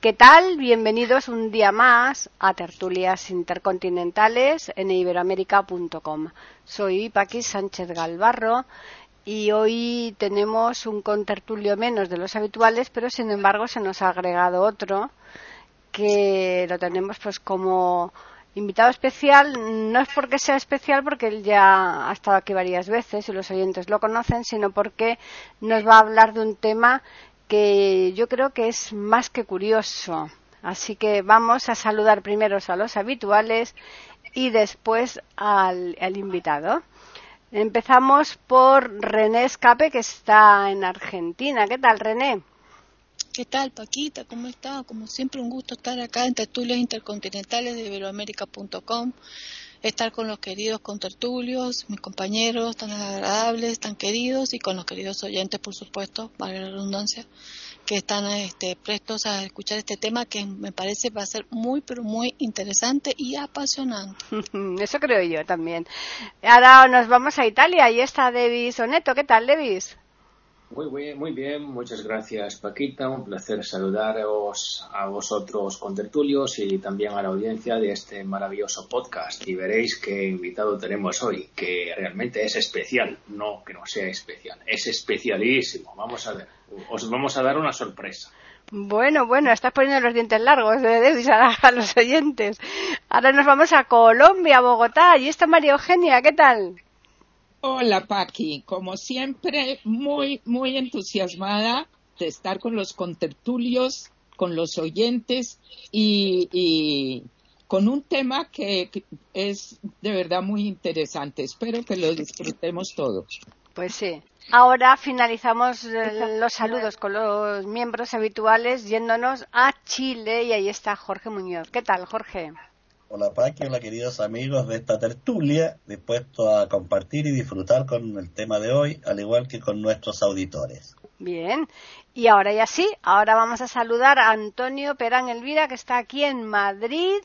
¿Qué tal? Bienvenidos un día más a Tertulias Intercontinentales en iberoamérica.com. Soy Paqui Sánchez Galvarro y hoy tenemos un contertulio menos de los habituales, pero sin embargo se nos ha agregado otro que lo tenemos pues como invitado especial, no es porque sea especial, porque él ya ha estado aquí varias veces y los oyentes lo conocen, sino porque nos va a hablar de un tema que yo creo que es más que curioso. Así que vamos a saludar primero a los habituales y después al, invitado. Empezamos por René Escape, que está en Argentina. ¿Qué tal, René? ¿Qué tal, Paquita? ¿Cómo está? Como siempre, un gusto estar acá en Tertulias Intercontinentales de Iberoamérica.com estar con los queridos contertulios, mis compañeros tan agradables, tan queridos y con los queridos oyentes, por supuesto, para la redundancia, que están este, prestos a escuchar este tema que me parece va a ser muy, pero muy interesante y apasionante. Eso creo yo también. Ahora nos vamos a Italia. Ahí está Devis Oneto. ¿Qué tal, Devis? Muy bien, muy bien. Muchas gracias, Paquita. Un placer saludaros a vosotros contertulios y también a la audiencia de este maravilloso podcast. Y veréis qué invitado tenemos hoy, que realmente es especial. No que no sea especial, es especialísimo. Vamos a ver, os vamos a dar una sorpresa. Bueno, bueno, estás poniendo los dientes largos de Davis a, los oyentes. Ahora nos vamos a Colombia, Bogotá. Y está María Eugenia, ¿qué tal? Hola Paqui, como siempre, muy, muy entusiasmada de estar con los contertulios, con los oyentes y, con un tema que es de verdad muy interesante. Espero que lo disfrutemos todos. Pues sí. Ahora finalizamos eh, los saludos con los miembros habituales yéndonos a Chile y ahí está Jorge Muñoz. ¿Qué tal, Jorge? Hola Paqui, hola queridos amigos de esta tertulia, dispuesto a compartir y disfrutar con el tema de hoy, al igual que con nuestros auditores. Bien, y ahora ya sí, ahora vamos a saludar a Antonio Perán Elvira, que está aquí en Madrid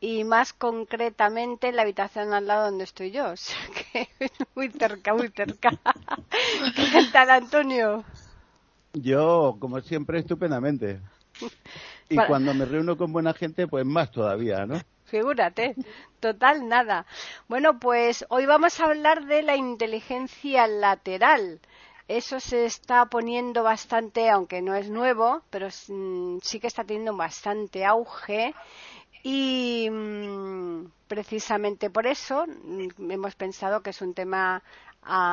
y más concretamente en la habitación al lado donde estoy yo, o sea que muy cerca, muy cerca. ¿Qué tal, Antonio? Yo, como siempre, estupendamente. Y cuando me reúno con buena gente, pues más todavía, ¿no? Figúrate, total nada. Bueno, pues hoy vamos a hablar de la inteligencia lateral. Eso se está poniendo bastante, aunque no es nuevo, pero mm, sí que está teniendo bastante auge. Y mm, precisamente por eso mm, hemos pensado que es un tema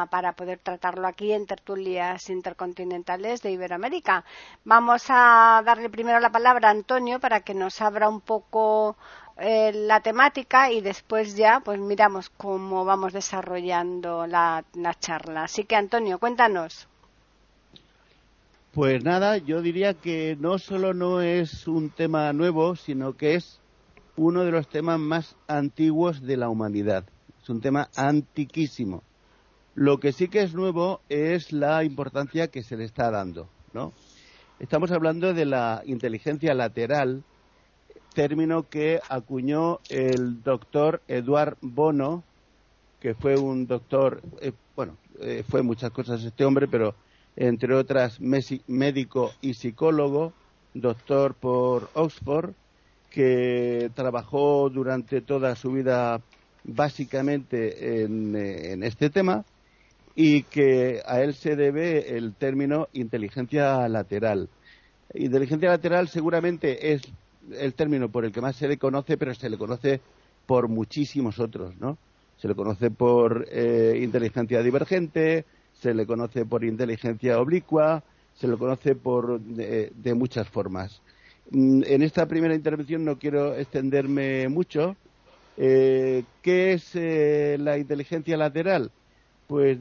para poder tratarlo aquí en tertulias intercontinentales de Iberoamérica. Vamos a darle primero la palabra a Antonio para que nos abra un poco eh, la temática y después ya pues miramos cómo vamos desarrollando la, la charla. Así que Antonio, cuéntanos. Pues nada, yo diría que no solo no es un tema nuevo, sino que es uno de los temas más antiguos de la humanidad. Es un tema antiquísimo. Lo que sí que es nuevo es la importancia que se le está dando, ¿no? Estamos hablando de la inteligencia lateral, término que acuñó el doctor Eduard Bono, que fue un doctor, eh, bueno, eh, fue muchas cosas este hombre, pero entre otras médico y psicólogo, doctor por Oxford, que trabajó durante toda su vida básicamente en, eh, en este tema y que a él se debe el término inteligencia lateral. Inteligencia lateral seguramente es el término por el que más se le conoce, pero se le conoce por muchísimos otros, ¿no? Se le conoce por eh, inteligencia divergente, se le conoce por inteligencia oblicua, se le conoce por de, muchas formas. Mm, en esta primera intervención no quiero extenderme mucho. Eh, ¿Qué es eh, la inteligencia lateral? Pues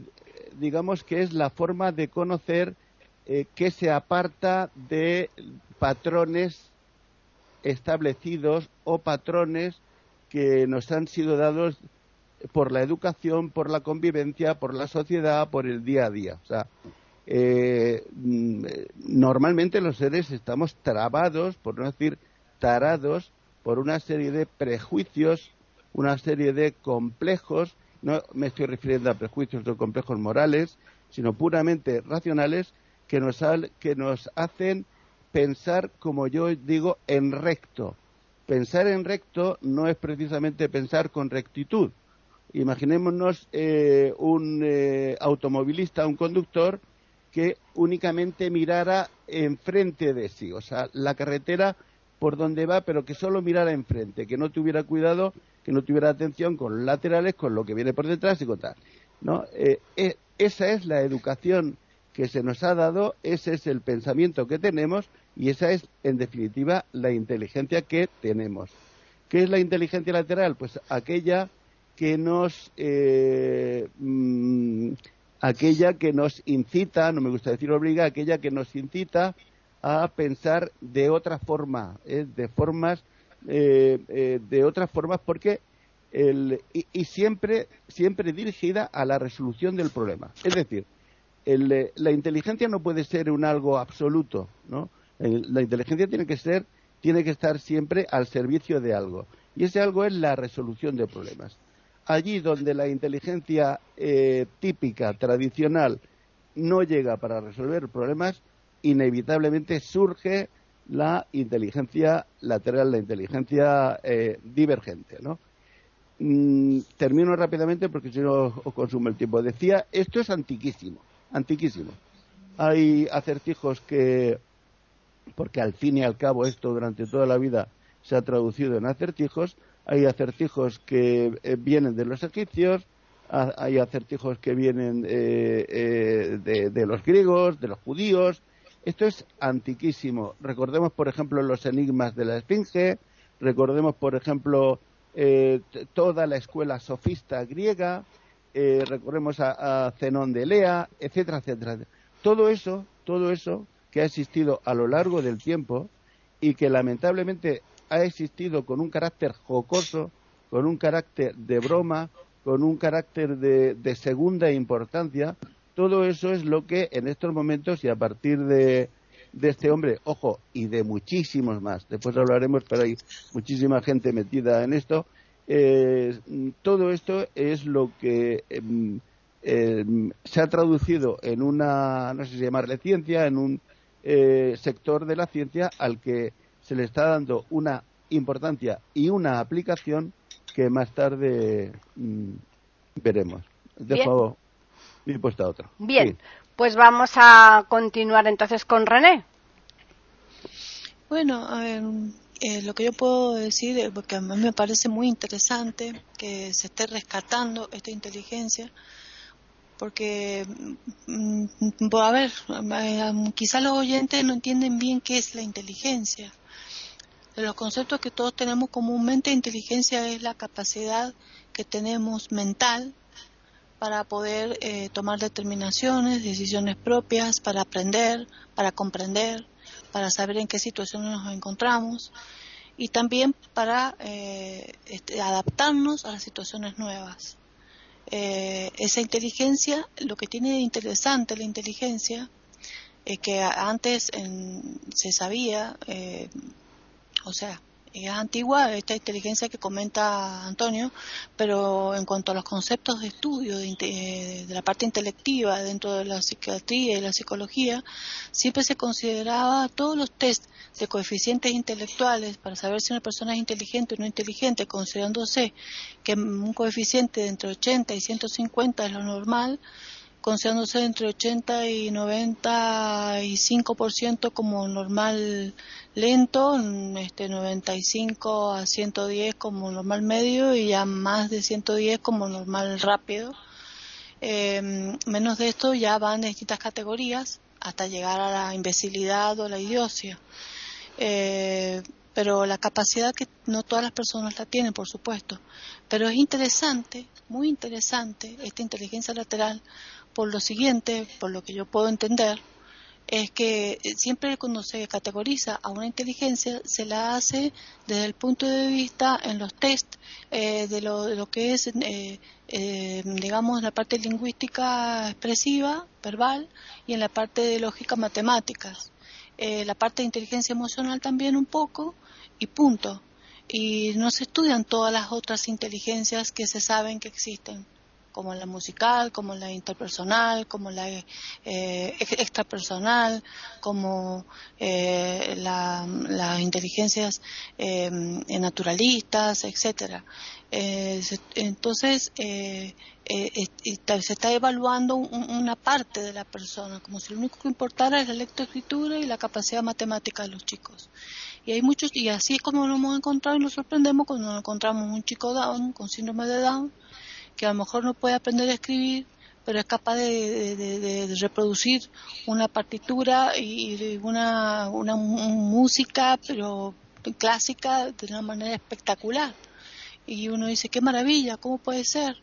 digamos que es la forma de conocer eh, que se aparta de patrones establecidos o patrones que nos han sido dados por la educación, por la convivencia, por la sociedad, por el día a día. O sea, eh, mm, normalmente los seres estamos trabados, por no decir tarados, por una serie de prejuicios, una serie de complejos, no me estoy refiriendo a prejuicios o complejos morales, sino puramente racionales, que nos, que nos hacen pensar, como yo digo, en recto. Pensar en recto no es precisamente pensar con rectitud. Imaginémonos eh, un eh, automovilista, un conductor, que únicamente mirara enfrente de sí, o sea, la carretera por donde va, pero que solo mirara enfrente, que no tuviera cuidado, que no tuviera atención con los laterales, con lo que viene por detrás y con tal. ¿no? Eh, esa es la educación que se nos ha dado, ese es el pensamiento que tenemos y esa es, en definitiva, la inteligencia que tenemos. ¿Qué es la inteligencia lateral? Pues aquella que nos eh, mm, aquella que nos incita, no me gusta decir obliga, aquella que nos incita a pensar de otra forma, ¿eh? de formas, eh, de otras formas, porque el, y, siempre, siempre dirigida a la resolución del problema. Es decir, el, la inteligencia no puede ser un algo absoluto, ¿no? La inteligencia tiene que ser, tiene que estar siempre al servicio de algo. Y ese algo es la resolución de problemas. Allí donde la inteligencia eh, típica, tradicional, no llega para resolver problemas, inevitablemente surge la inteligencia lateral, la inteligencia eh, divergente, ¿no? Mm, termino rápidamente porque si no os consumo el tiempo. Decía, esto es antiquísimo, antiquísimo. Hay acertijos que porque al fin y al cabo esto durante toda la vida se ha traducido en acertijos. Hay acertijos que eh, vienen de los egipcios, hay acertijos que vienen eh, eh, de, los griegos, de los judíos. Esto es antiquísimo. Recordemos, por ejemplo, los enigmas de la Esfinge, recordemos, por ejemplo, toda la escuela sofista griega, recordemos a, a Zenón de Lea, etcétera, etcétera. Todo eso, todo eso que ha existido a lo largo del tiempo y que lamentablemente ha existido con un carácter jocoso, con un carácter de broma, con un carácter de, segunda importancia. Todo eso es lo que en estos momentos y a partir de, este hombre, ojo, y de muchísimos más, después hablaremos, pero hay muchísima gente metida en esto, eh, todo esto es lo que em, em, se ha traducido en una, no sé si llamarle ciencia, en un eh, sector de la ciencia al que se le está dando una importancia y una aplicación que más tarde mm, veremos. Dejo mi puesta a otra. Bien, pues vamos a continuar entonces con René. Bueno, a ver, eh, lo que yo puedo decir, porque a mí me parece muy interesante que se esté rescatando esta inteligencia, porque, mm, mm, a ver, eh, quizá los oyentes no entienden bien qué es la inteligencia. De los conceptos que todos tenemos comúnmente, inteligencia es la capacidad que tenemos mental para poder eh, tomar determinaciones, decisiones propias, para aprender, para comprender, para saber en qué situaciones nos encontramos y también para eh, este, adaptarnos a las situaciones nuevas. Eh, esa inteligencia, lo que tiene de interesante la inteligencia, es que antes se sabía, eh, o sea, es antigua esta inteligencia que comenta Antonio, pero en cuanto a los conceptos de estudio de, la parte intelectiva dentro de la psiquiatría y la psicología, siempre se consideraba todos los test de coeficientes intelectuales para saber si una persona es inteligente o no inteligente, considerándose que un coeficiente de entre 80 y 150 es lo normal, considerándose entre 80 y 95% como normal lento, este 95 a 110 como normal medio y ya más de 110 como normal rápido. Em, menos de esto ya van en distintas categorías hasta llegar a la imbecilidad o la idiocia. Eh, pero la capacidad que no todas las personas la tienen, por supuesto. Pero es interesante, muy interesante, esta inteligencia lateral, por lo siguiente, por lo que yo puedo entender, es que siempre cuando se categoriza a una inteligencia se la hace desde el punto de vista en los test eh, de, lo, que es, eh, eh, digamos, la parte lingüística expresiva, verbal, y en la parte de lógica matemáticas. Eh, la parte de inteligencia emocional también un poco, y punto. Y no se estudian todas las otras inteligencias que se saben que existen como la musical, como la interpersonal, como la eh, extrapersonal, como eh, las inteligencias eh, naturalistas, etcétera. Eh, entonces eh, se está evaluando una parte de la persona, como si lo único que importara es la lectoescritura y la capacidad matemática de los chicos. Y hay muchos, y así es como lo hemos encontrado y nos sorprendemos cuando encontramos un chico Down, con síndrome de Down, que a lo mejor no puede aprender a escribir, pero es capaz de, reproducir una partitura y una, una música, pero clásica, de una manera espectacular. Y uno dice, qué maravilla, ¿cómo puede ser?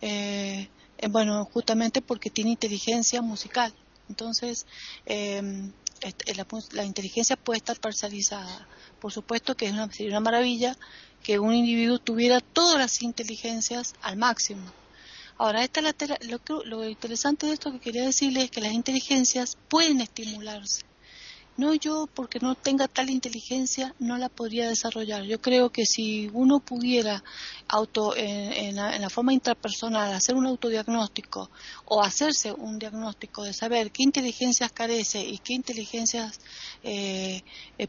Eh, eh, bueno, justamente porque tiene inteligencia musical. Entonces, este, la, la, inteligencia puede estar parcializada. Por supuesto que es una, sería una maravilla que un individuo tuviera todas las inteligencias al máximo. Ahora, esta lo, lo interesante de esto que quería decirles es que las inteligencias pueden estimularse. No yo, porque no tenga tal inteligencia, no la podría desarrollar. Yo creo que si uno pudiera auto, en, la, forma intrapersonal hacer un autodiagnóstico o hacerse un diagnóstico de saber qué inteligencias carece y qué inteligencias eh, eh,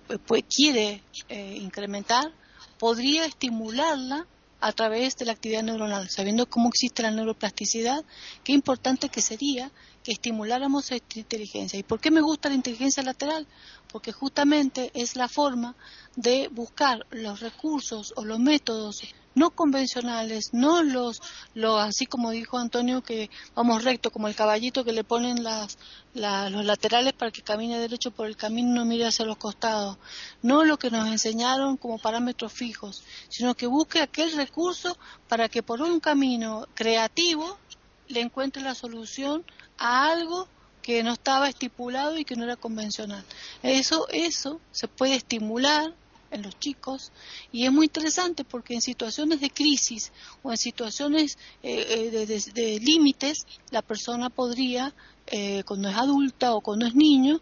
quiere eh, incrementar, podría estimularla a través de la actividad neuronal, sabiendo cómo existe la neuroplasticidad, qué importante que sería que estimuláramos esta inteligencia. ¿Y por qué me gusta la inteligencia lateral? Porque justamente es la forma de buscar los recursos o los métodos no convencionales, no los, los así como dijo Antonio, que vamos recto, como el caballito que le ponen las, los laterales para que camine derecho por el camino y no mire hacia los costados, no lo que nos enseñaron como parámetros fijos, sino que busque aquel recurso para que por un camino creativo le encuentre la solución a algo que no estaba estipulado y que no era convencional. Eso, eso se puede estimular en los chicos y es muy interesante porque en situaciones de crisis o en situaciones eh, eh, de, límites la persona podría eh, cuando es adulta o cuando es niño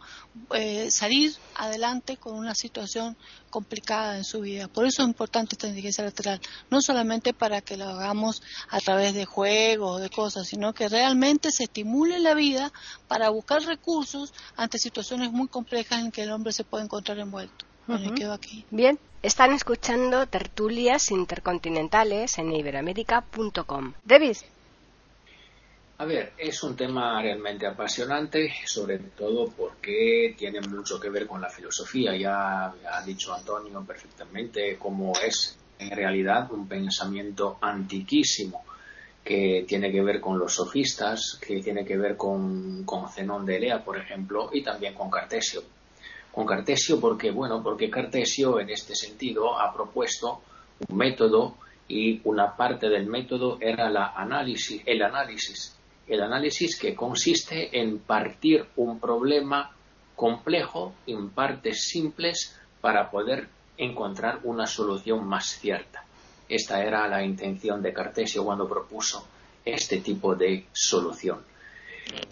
salir adelante con una situación complicada en su vida. Por eso es importante esta inteligencia lateral, no solamente para que lo hagamos a través de juegos o de cosas, sino que realmente se estimule la vida para buscar recursos ante situaciones muy complejas en que el hombre se puede encontrar envuelto. Bien, están escuchando tertulias intercontinentales en iberamérica.com. Davis. A ver, es un tema realmente apasionante, sobre todo porque tiene mucho que ver con la filosofía. Ya ha dicho Antonio perfectamente cómo es en realidad un pensamiento antiquísimo que tiene que ver con los sofistas, que tiene que ver con, con Zenón de Elea, por ejemplo, y también con Cartesio con Cartesio porque, bueno, porque Cartesio en este sentido ha propuesto un método y una parte del método era la análisis, el análisis. El análisis que consiste en partir un problema complejo en partes simples para poder encontrar una solución más cierta. Esta era la intención de Cartesio cuando propuso este tipo de solución.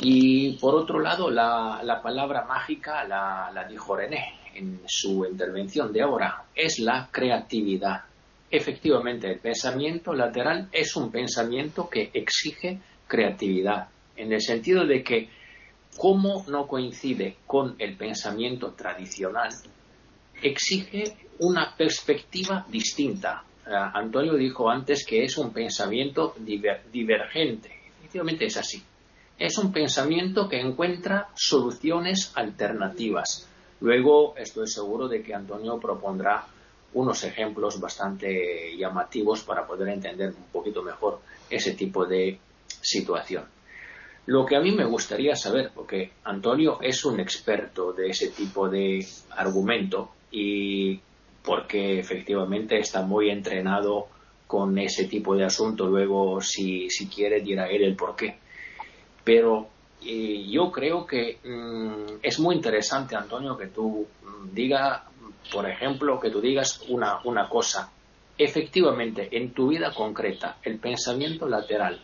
Y por otro lado, la, palabra mágica la, dijo René en su intervención de ahora, es la creatividad. Efectivamente, el pensamiento lateral es un pensamiento que exige creatividad, en el sentido de que, como no coincide con el pensamiento tradicional, exige una perspectiva distinta. Antonio dijo antes que es un pensamiento divergente. Efectivamente es así es un pensamiento que encuentra soluciones alternativas. Luego estoy seguro de que Antonio propondrá unos ejemplos bastante llamativos para poder entender un poquito mejor ese tipo de situación. Lo que a mí me gustaría saber, porque Antonio es un experto de ese tipo de argumento y porque efectivamente está muy entrenado con ese tipo de asunto, luego si, si quiere dirá él el por qué. Pero Y yo creo que mm, es muy interesante, Antonio, que tú mm, digas, por ejemplo, que tú digas una, una cosa. Efectivamente, en tu vida concreta, el pensamiento lateral,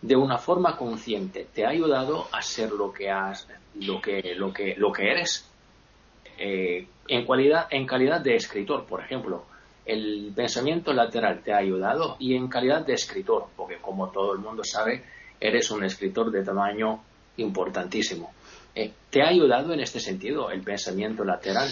de una forma consciente, te ha ayudado a ser lo que has, lo que, lo que, lo que eres. Eh, en, cualidad, en calidad de escritor, por ejemplo, el pensamiento lateral te ha ayudado y en calidad de escritor, porque como todo el mundo sabe, eres un escritor de tamaño importantísimo. Eh, ¿Te ha ayudado en este sentido el pensamiento lateral?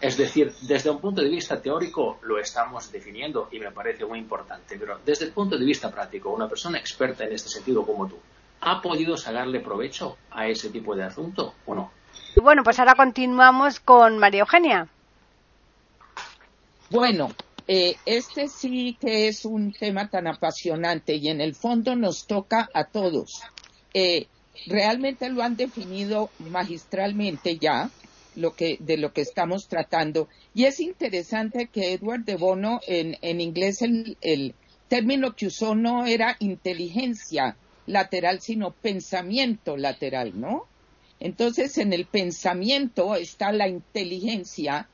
Es decir, desde un punto de vista teórico lo estamos definiendo y me parece muy importante, pero desde el punto de vista práctico, una persona experta en este sentido como tú, ¿ha podido sacarle provecho a ese tipo de asunto o no? Bueno, pues ahora continuamos con María Eugenia. Bueno, eh, este sí que es un tema tan apasionante y en el fondo nos toca a todos. Eh, realmente lo han definido magistralmente ya, lo que, de lo que estamos tratando. Y es interesante que Edward de Bono, en, en inglés, el, el término que usó no era inteligencia lateral, sino pensamiento lateral, ¿no? Entonces, en el pensamiento está la inteligencia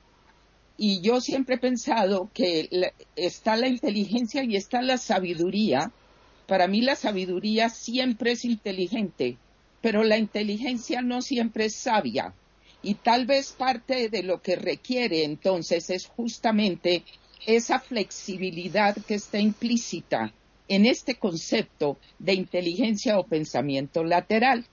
y yo siempre he pensado que está la inteligencia y está la sabiduría. Para mí la sabiduría siempre es inteligente, pero la inteligencia no siempre es sabia. Y tal vez parte de lo que requiere entonces es justamente esa flexibilidad que está implícita en este concepto de inteligencia o pensamiento lateral.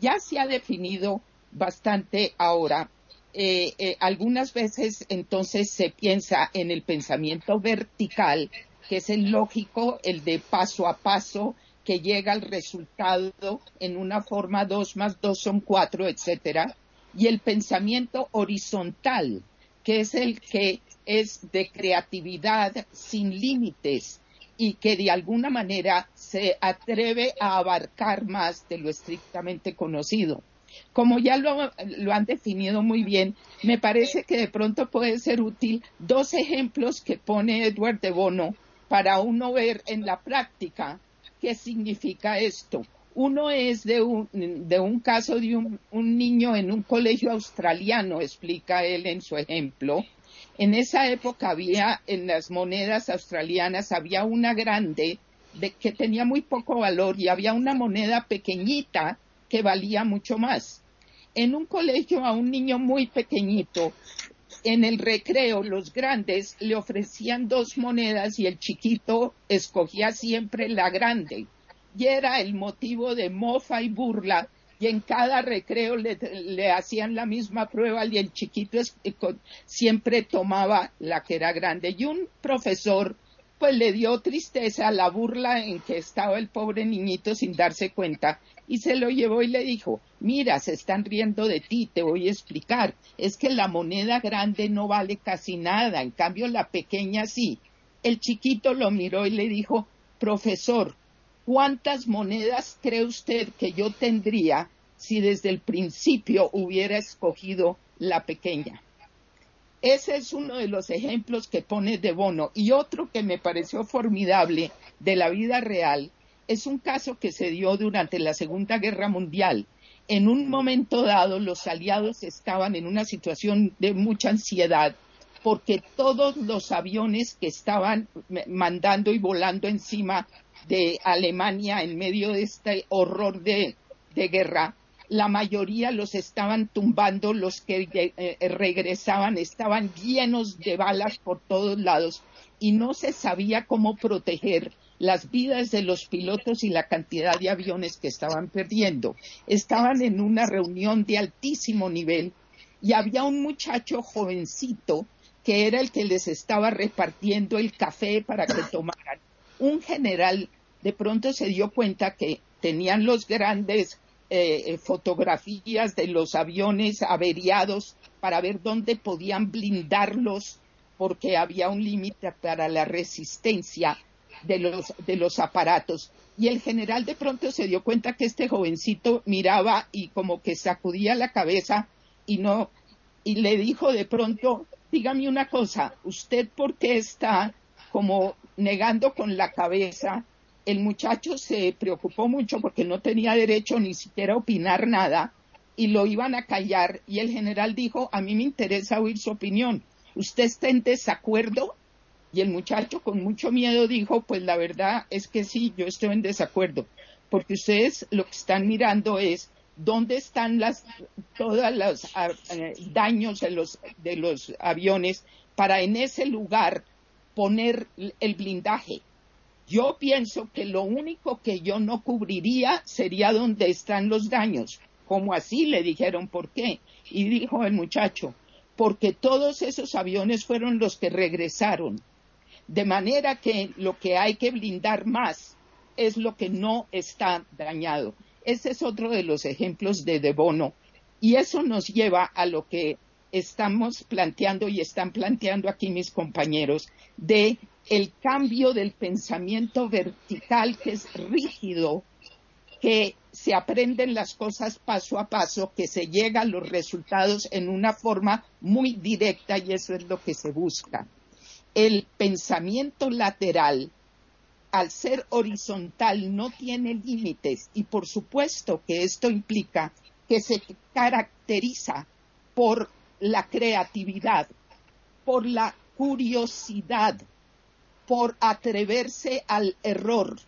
Ya se ha definido bastante ahora eh, eh, algunas veces entonces se piensa en el pensamiento vertical, que es el lógico, el de paso a paso, que llega al resultado en una forma dos más dos son cuatro, etcétera, y el pensamiento horizontal, que es el que es de creatividad sin límites y que de alguna manera se atreve a abarcar más de lo estrictamente conocido. Como ya lo, han definido muy bien, me parece que de pronto puede ser útil dos ejemplos que pone Edward de Bono para uno ver en la práctica qué significa esto. Uno es de un, de un caso de un, niño en un colegio australiano, explica él en su ejemplo. En esa época había, en las monedas australianas, había una grande de, que tenía muy poco valor y había una moneda pequeñita que valía mucho más. En un colegio a un niño muy pequeñito, en el recreo los grandes le ofrecían dos monedas y el chiquito escogía siempre la grande. Y era el motivo de mofa y burla y en cada recreo le, hacían la misma prueba y el chiquito es, siempre tomaba la que era grande. Y un profesor pues le dio tristeza la burla en que estaba el pobre niñito sin darse cuenta y se lo llevó y le dijo, mira, se están riendo de ti, te voy a explicar, es que la moneda grande no vale casi nada, en cambio la pequeña sí. El chiquito lo miró y le dijo, profesor, ¿cuántas monedas cree usted que yo tendría si desde el principio hubiera escogido la pequeña? Ese es uno de los ejemplos que pone de Bono. Y otro que me pareció formidable de la vida real es un caso que se dio durante la Segunda Guerra Mundial. En un momento dado, los aliados estaban en una situación de mucha ansiedad porque todos los aviones que estaban mandando y volando encima de Alemania en medio de este horror de, de guerra la mayoría los estaban tumbando, los que eh, eh, regresaban estaban llenos de balas por todos lados y no se sabía cómo proteger las vidas de los pilotos y la cantidad de aviones que estaban perdiendo. Estaban en una reunión de altísimo nivel y había un muchacho jovencito que era el que les estaba repartiendo el café para que tomaran. Un general de pronto se dio cuenta que tenían los grandes eh, fotografías de los aviones averiados para ver dónde podían blindarlos porque había un límite para la resistencia de los, de los aparatos. Y el general de pronto se dio cuenta que este jovencito miraba y como que sacudía la cabeza y no, y le dijo de pronto, dígame una cosa, ¿usted por qué está como negando con la cabeza el muchacho se preocupó mucho porque no tenía derecho ni siquiera a opinar nada y lo iban a callar y el general dijo, a mí me interesa oír su opinión. ¿Usted está en desacuerdo? Y el muchacho con mucho miedo dijo, pues la verdad es que sí, yo estoy en desacuerdo, porque ustedes lo que están mirando es dónde están las, todos los ah, eh, daños de los, de los aviones para en ese lugar poner el blindaje. Yo pienso que lo único que yo no cubriría sería donde están los daños. Como así le dijeron por qué. Y dijo el muchacho, porque todos esos aviones fueron los que regresaron. De manera que lo que hay que blindar más es lo que no está dañado. Ese es otro de los ejemplos de De Bono. Y eso nos lleva a lo que estamos planteando y están planteando aquí mis compañeros de el cambio del pensamiento vertical que es rígido, que se aprenden las cosas paso a paso, que se llega a los resultados en una forma muy directa y eso es lo que se busca. El pensamiento lateral al ser horizontal no tiene límites y por supuesto que esto implica que se caracteriza por la creatividad, por la curiosidad, por atreverse al error,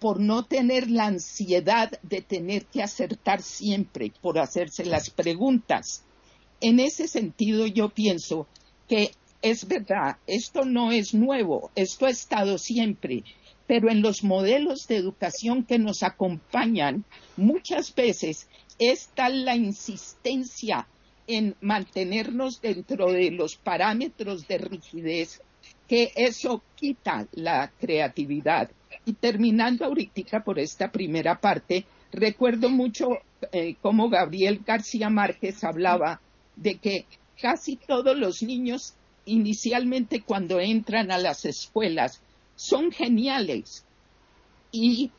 por no tener la ansiedad de tener que acertar siempre, por hacerse las preguntas. En ese sentido yo pienso que es verdad, esto no es nuevo, esto ha estado siempre pero en los modelos de educación que nos acompañan, muchas veces está la insistencia en mantenernos dentro de los parámetros de rigidez que eso quita la creatividad. Y terminando ahorita por esta primera parte, recuerdo mucho eh, cómo Gabriel García Márquez hablaba de que casi todos los niños inicialmente cuando entran a las escuelas son geniales. Y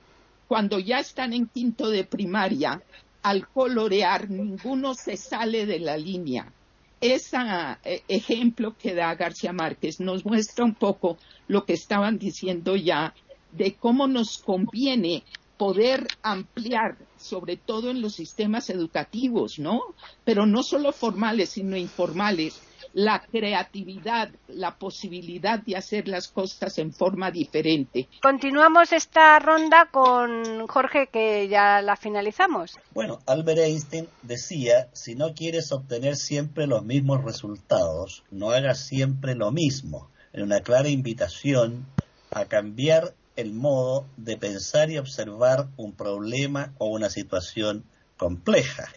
cuando ya están en quinto de primaria, al colorear, ninguno se sale de la línea. Ese eh, ejemplo que da García Márquez nos muestra un poco lo que estaban diciendo ya de cómo nos conviene poder ampliar, sobre todo en los sistemas educativos, ¿no? Pero no solo formales, sino informales, la creatividad, la posibilidad de hacer las cosas en forma diferente. Continuamos esta ronda con Jorge, que ya la finalizamos. Bueno, Albert Einstein decía, si no quieres obtener siempre los mismos resultados, no hagas siempre lo mismo, en una clara invitación a cambiar el modo de pensar y observar un problema o una situación compleja.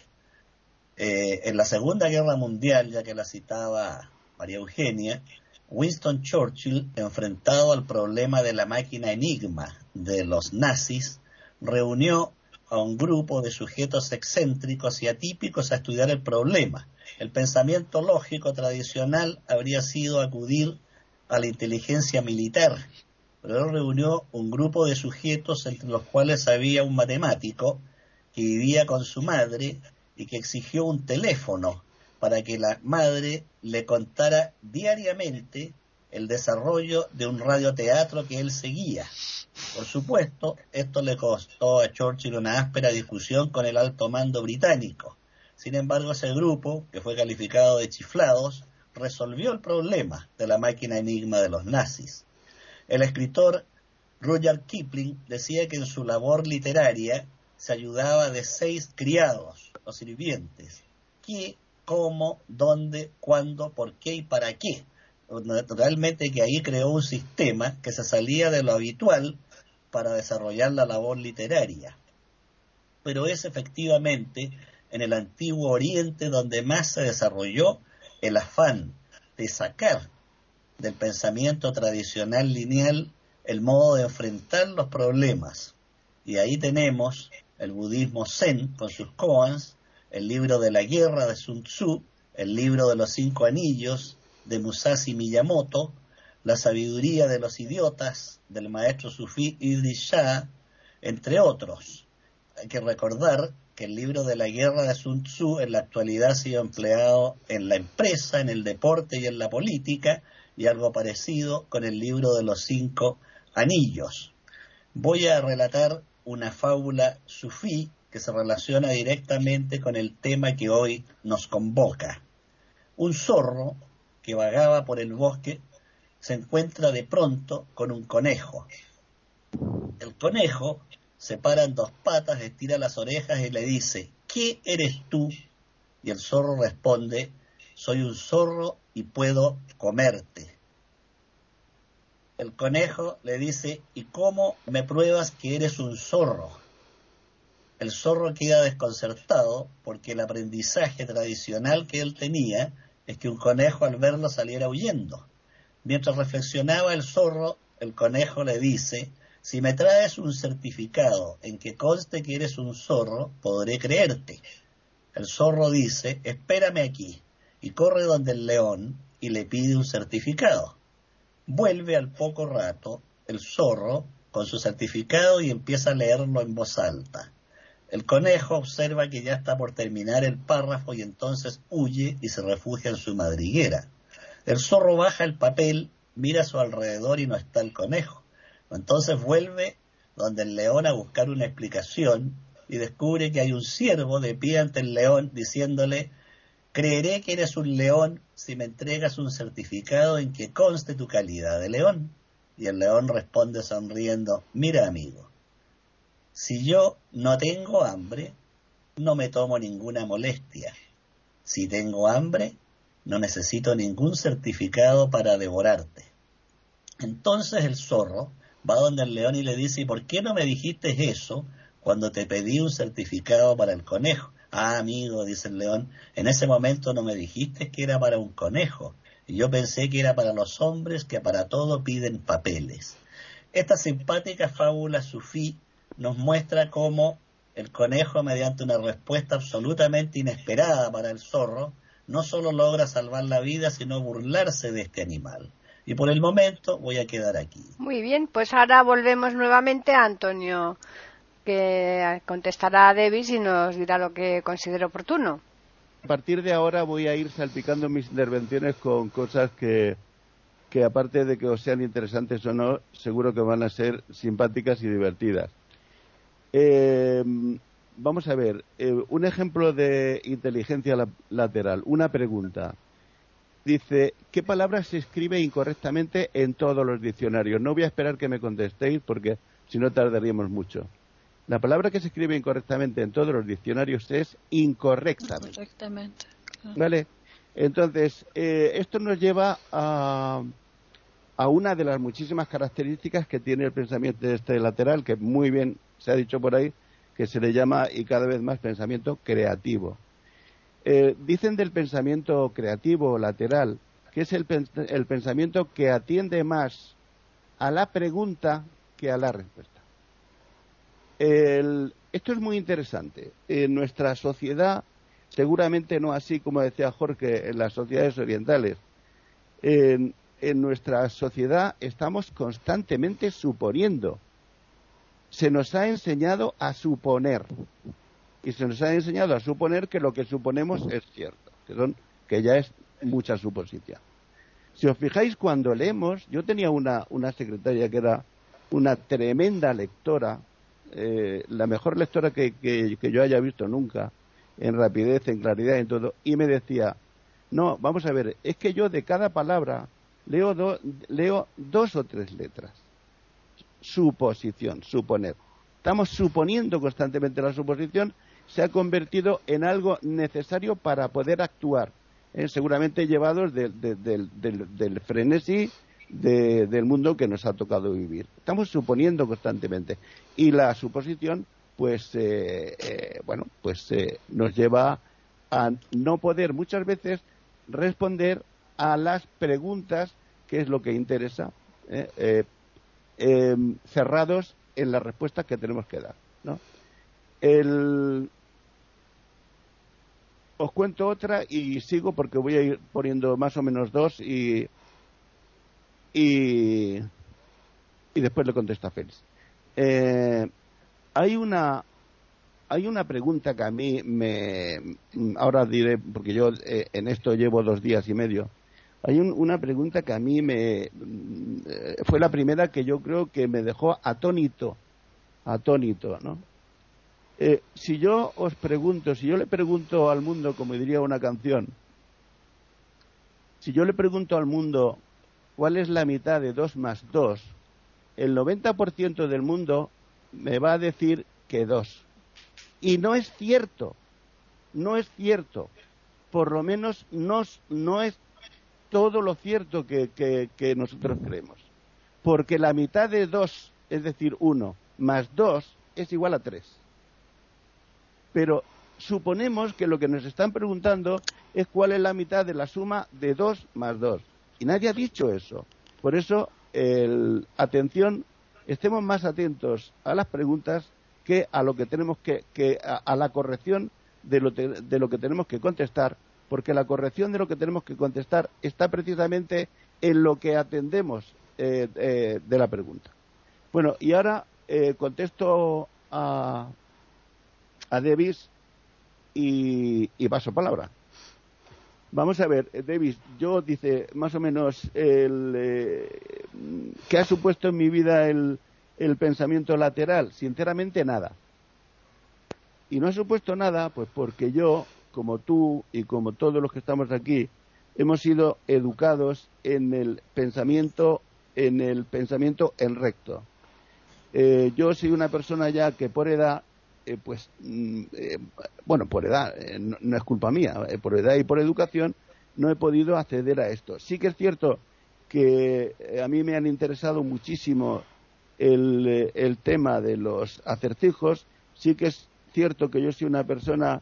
Eh, en la Segunda Guerra Mundial, ya que la citaba María Eugenia, Winston Churchill, enfrentado al problema de la máquina Enigma de los nazis, reunió a un grupo de sujetos excéntricos y atípicos a estudiar el problema. El pensamiento lógico tradicional habría sido acudir a la inteligencia militar, pero él reunió un grupo de sujetos entre los cuales había un matemático que vivía con su madre y que exigió un teléfono para que la madre le contara diariamente el desarrollo de un radioteatro que él seguía. Por supuesto, esto le costó a Churchill una áspera discusión con el alto mando británico. Sin embargo, ese grupo, que fue calificado de chiflados, resolvió el problema de la máquina enigma de los nazis. El escritor Roger Kipling decía que en su labor literaria se ayudaba de seis criados, sirvientes. ¿Qué, cómo, dónde, cuándo, por qué y para qué? Naturalmente que ahí creó un sistema que se salía de lo habitual para desarrollar la labor literaria. Pero es efectivamente en el antiguo Oriente donde más se desarrolló el afán de sacar del pensamiento tradicional lineal el modo de enfrentar los problemas. Y ahí tenemos el budismo zen con sus koans, el libro de la guerra de Sun Tzu, el libro de los cinco anillos de Musashi Miyamoto, la sabiduría de los idiotas del maestro sufí Idris Shah, entre otros. Hay que recordar que el libro de la guerra de Sun Tzu en la actualidad ha sido empleado en la empresa, en el deporte y en la política, y algo parecido con el libro de los cinco anillos. Voy a relatar una fábula sufí que se relaciona directamente con el tema que hoy nos convoca. Un zorro que vagaba por el bosque se encuentra de pronto con un conejo. El conejo se para en dos patas, estira las orejas y le dice, ¿qué eres tú? Y el zorro responde, soy un zorro y puedo comerte. El conejo le dice, ¿y cómo me pruebas que eres un zorro? El zorro queda desconcertado porque el aprendizaje tradicional que él tenía es que un conejo al verlo saliera huyendo. Mientras reflexionaba el zorro, el conejo le dice, si me traes un certificado en que conste que eres un zorro, podré creerte. El zorro dice, espérame aquí, y corre donde el león y le pide un certificado. Vuelve al poco rato el zorro con su certificado y empieza a leerlo en voz alta. El conejo observa que ya está por terminar el párrafo y entonces huye y se refugia en su madriguera. El zorro baja el papel, mira a su alrededor y no está el conejo. Entonces vuelve donde el león a buscar una explicación y descubre que hay un ciervo de pie ante el león diciéndole, creeré que eres un león si me entregas un certificado en que conste tu calidad de león. Y el león responde sonriendo, mira amigo, si yo no tengo hambre, no me tomo ninguna molestia. Si tengo hambre, no necesito ningún certificado para devorarte. Entonces el zorro va donde el león y le dice, ¿y por qué no me dijiste eso cuando te pedí un certificado para el conejo? Ah, amigo, dice el león, en ese momento no me dijiste que era para un conejo, y yo pensé que era para los hombres que para todo piden papeles. Esta simpática fábula sufí nos muestra cómo el conejo, mediante una respuesta absolutamente inesperada para el zorro, no solo logra salvar la vida, sino burlarse de este animal. Y por el momento voy a quedar aquí. Muy bien, pues ahora volvemos nuevamente a Antonio, que contestará a Davis y nos dirá lo que considere oportuno. A partir de ahora voy a ir salpicando mis intervenciones con cosas que, que aparte de que os sean interesantes o no, seguro que van a ser simpáticas y divertidas. Eh, vamos a ver, eh, un ejemplo de inteligencia lateral, una pregunta. Dice, ¿qué palabra se escribe incorrectamente en todos los diccionarios? No voy a esperar que me contestéis porque si no tardaríamos mucho. La palabra que se escribe incorrectamente en todos los diccionarios es incorrectamente. Correctamente. ¿Vale? Entonces, eh, esto nos lleva a, a una de las muchísimas características que tiene el pensamiento este lateral, que muy bien se ha dicho por ahí, que se le llama y cada vez más pensamiento creativo. Eh, dicen del pensamiento creativo lateral que es el, pensamiento que atiende más a la pregunta que a la respuesta. esto es muy interesante. En nuestra sociedad, seguramente no así como decía Jorge, en las sociedades orientales, en, en nuestra sociedad estamos constantemente suponiendo. Se nos ha enseñado a suponer y se nos ha enseñado a suponer que lo que suponemos es cierto, que, son, que ya es mucha suposición. Si os fijáis, cuando leemos, yo tenía una, una secretaria que era una tremenda lectora, eh, la mejor lectora que, que, yo haya visto nunca, en rapidez, en claridad, en todo, y me decía, no, vamos a ver, es que yo de cada palabra leo, leo dos o tres letras. Suposición, suponer. Estamos suponiendo constantemente la suposición se ha convertido en algo necesario para poder actuar, ¿eh? seguramente llevados del, frenesí del mundo que nos ha tocado vivir. Estamos suponiendo constantemente y la suposición, pues, eh, eh, bueno, pues nos lleva a no poder muchas veces responder a las preguntas, que es lo que interesa, em, cerrados en las respuestas que tenemos que dar. ¿no? El, os cuento otra y sigo porque voy a ir poniendo más o menos dos y, y, después le contesto a Félix. Eh, hay una hay una pregunta que a mí me ahora diré porque yo eh, en esto llevo dos días y medio hay una pregunta que a mí me eh, fue la primera que yo creo que me dejó atónito, atónito, ¿no? Eh, si yo os pregunto, si yo le pregunto al mundo, como diría una canción, si yo le pregunto al mundo cuál es la mitad de 2 más 2, el 90% del mundo me va a decir que 2. Y no es cierto, no es cierto. Por lo menos no, no es todo lo cierto que, que, nosotros creemos. Porque la mitad de 2, es decir, 1, más 2 es igual a 3. Pero suponemos que lo que nos están preguntando es cuál es la mitad de la suma de 2 más 2. Y nadie ha dicho eso. Por eso, el, atención, estemos más atentos a las preguntas que a lo que tenemos que, que a, la corrección de lo, de lo que tenemos que contestar, porque la corrección de lo que tenemos que contestar está precisamente en lo que atendemos eh, eh, de la pregunta. Bueno, y ahora eh, contesto a, a Davis y, y paso palabra. Vamos a ver, Davis, yo dice más o menos el, eh, qué ha supuesto en mi vida el, el pensamiento lateral. Sinceramente nada. Y no ha supuesto nada, pues porque yo, como tú y como todos los que estamos aquí, hemos sido educados en el pensamiento, en el pensamiento en recto. Eh, yo soy una persona ya que por edad eh, pues, mm, eh, bueno, por edad, eh, no, es culpa mía, por edad y por educación, no he podido acceder a esto. Sí que es cierto que a mí me han interesado muchísimo el, el tema de los acertijos, sí que es cierto que yo soy una persona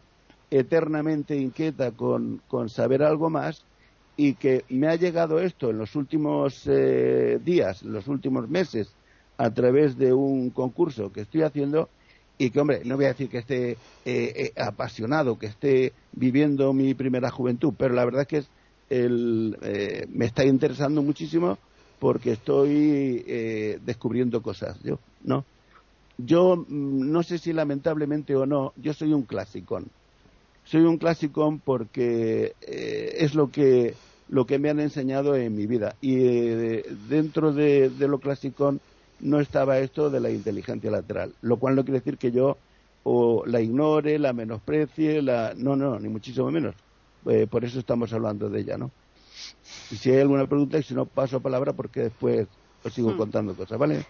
eternamente inquieta con, con saber algo más y que me ha llegado esto en los últimos días, en los últimos meses, a través de un concurso que estoy haciendo y que, hombre, no voy a decir que esté eh, eh, apasionado, que esté viviendo mi primera juventud, pero la verdad es que eh, me está interesando muchísimo porque estoy descubriendo cosas. Yo, ¿no? Yo mm, no sé si lamentablemente o no, yo soy un clasicón. Soy un clasicón porque es lo que, lo que me han enseñado en mi vida. Y dentro de, lo clasicón no estaba esto de la inteligencia lateral, lo cual no quiere decir que yo o la ignore, la menosprecie, la... no, no, ni muchísimo menos. Eh, por eso estamos hablando de ella, ¿no? Y si hay alguna pregunta, y si no, paso palabra porque después os sigo hmm. contando cosas, ¿vale?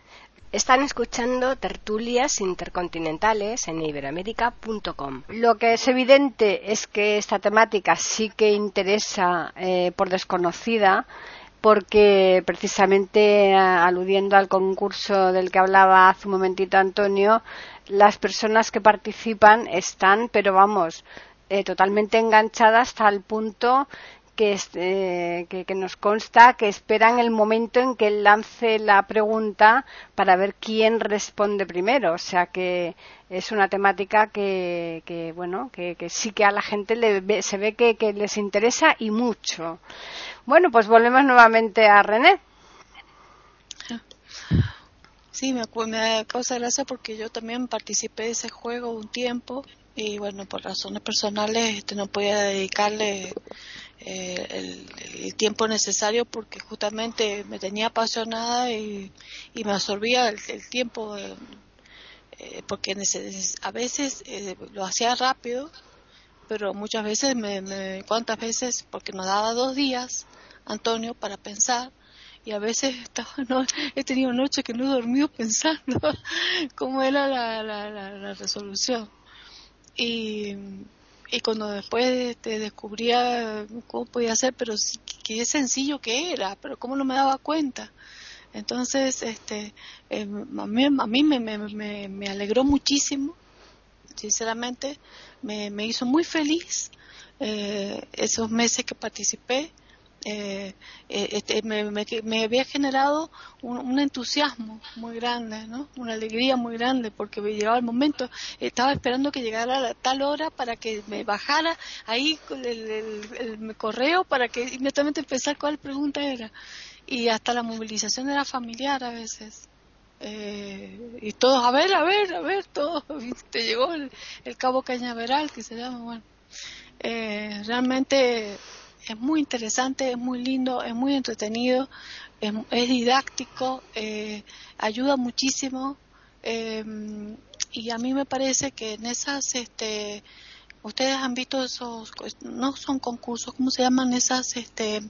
Están escuchando tertulias intercontinentales en iberamérica.com. Lo que es evidente es que esta temática sí que interesa eh, por desconocida porque precisamente aludiendo al concurso del que hablaba hace un momentito Antonio, las personas que participan están, pero vamos, eh, totalmente enganchadas hasta el punto que, que, nos consta que esperan el momento en que lance la pregunta para ver quién responde primero. O sea que es una temática que, que bueno, que, sí que a la gente le se ve que, que les interesa y mucho. Bueno, pues volvemos nuevamente a René. Sí, me, me causa gracia porque yo también participé de ese juego un tiempo y bueno, por razones personales este, no podía dedicarle eh, el, tiempo necesario porque justamente me tenía apasionada y, me absorbía el, tiempo eh, porque a veces eh, lo hacía rápido pero muchas veces me, cuántas veces porque nos daba dos días Antonio para pensar y a veces estaba, he tenido noches que no he dormido pensando cómo era la, la, la resolución. Y y cuando después te descubría cómo podía hacer, pero qué sencillo que era, pero cómo no me daba cuenta. Entonces, este, eh, a mí, a mí me, me, me, alegró muchísimo, sinceramente, me, me hizo muy feliz eh, esos meses que participé eh, eh, este, me, había generado un, entusiasmo muy grande, ¿no? una alegría muy grande, porque me llegaba el momento, estaba esperando que llegara a tal hora para que me bajara ahí el, correo para que inmediatamente empezar cuál pregunta era. Y hasta la movilización era familiar a veces. Eh, y todos, a ver, a ver, a ver, todos, te llegó el, cabo cañaveral que se llama, bueno. realmente es muy interesante, es muy lindo, es muy entretenido, es, didáctico, eh, ayuda muchísimo em, y a mí me parece que en esas este, ustedes han visto esos, no son concursos, ¿cómo se llaman esas, este,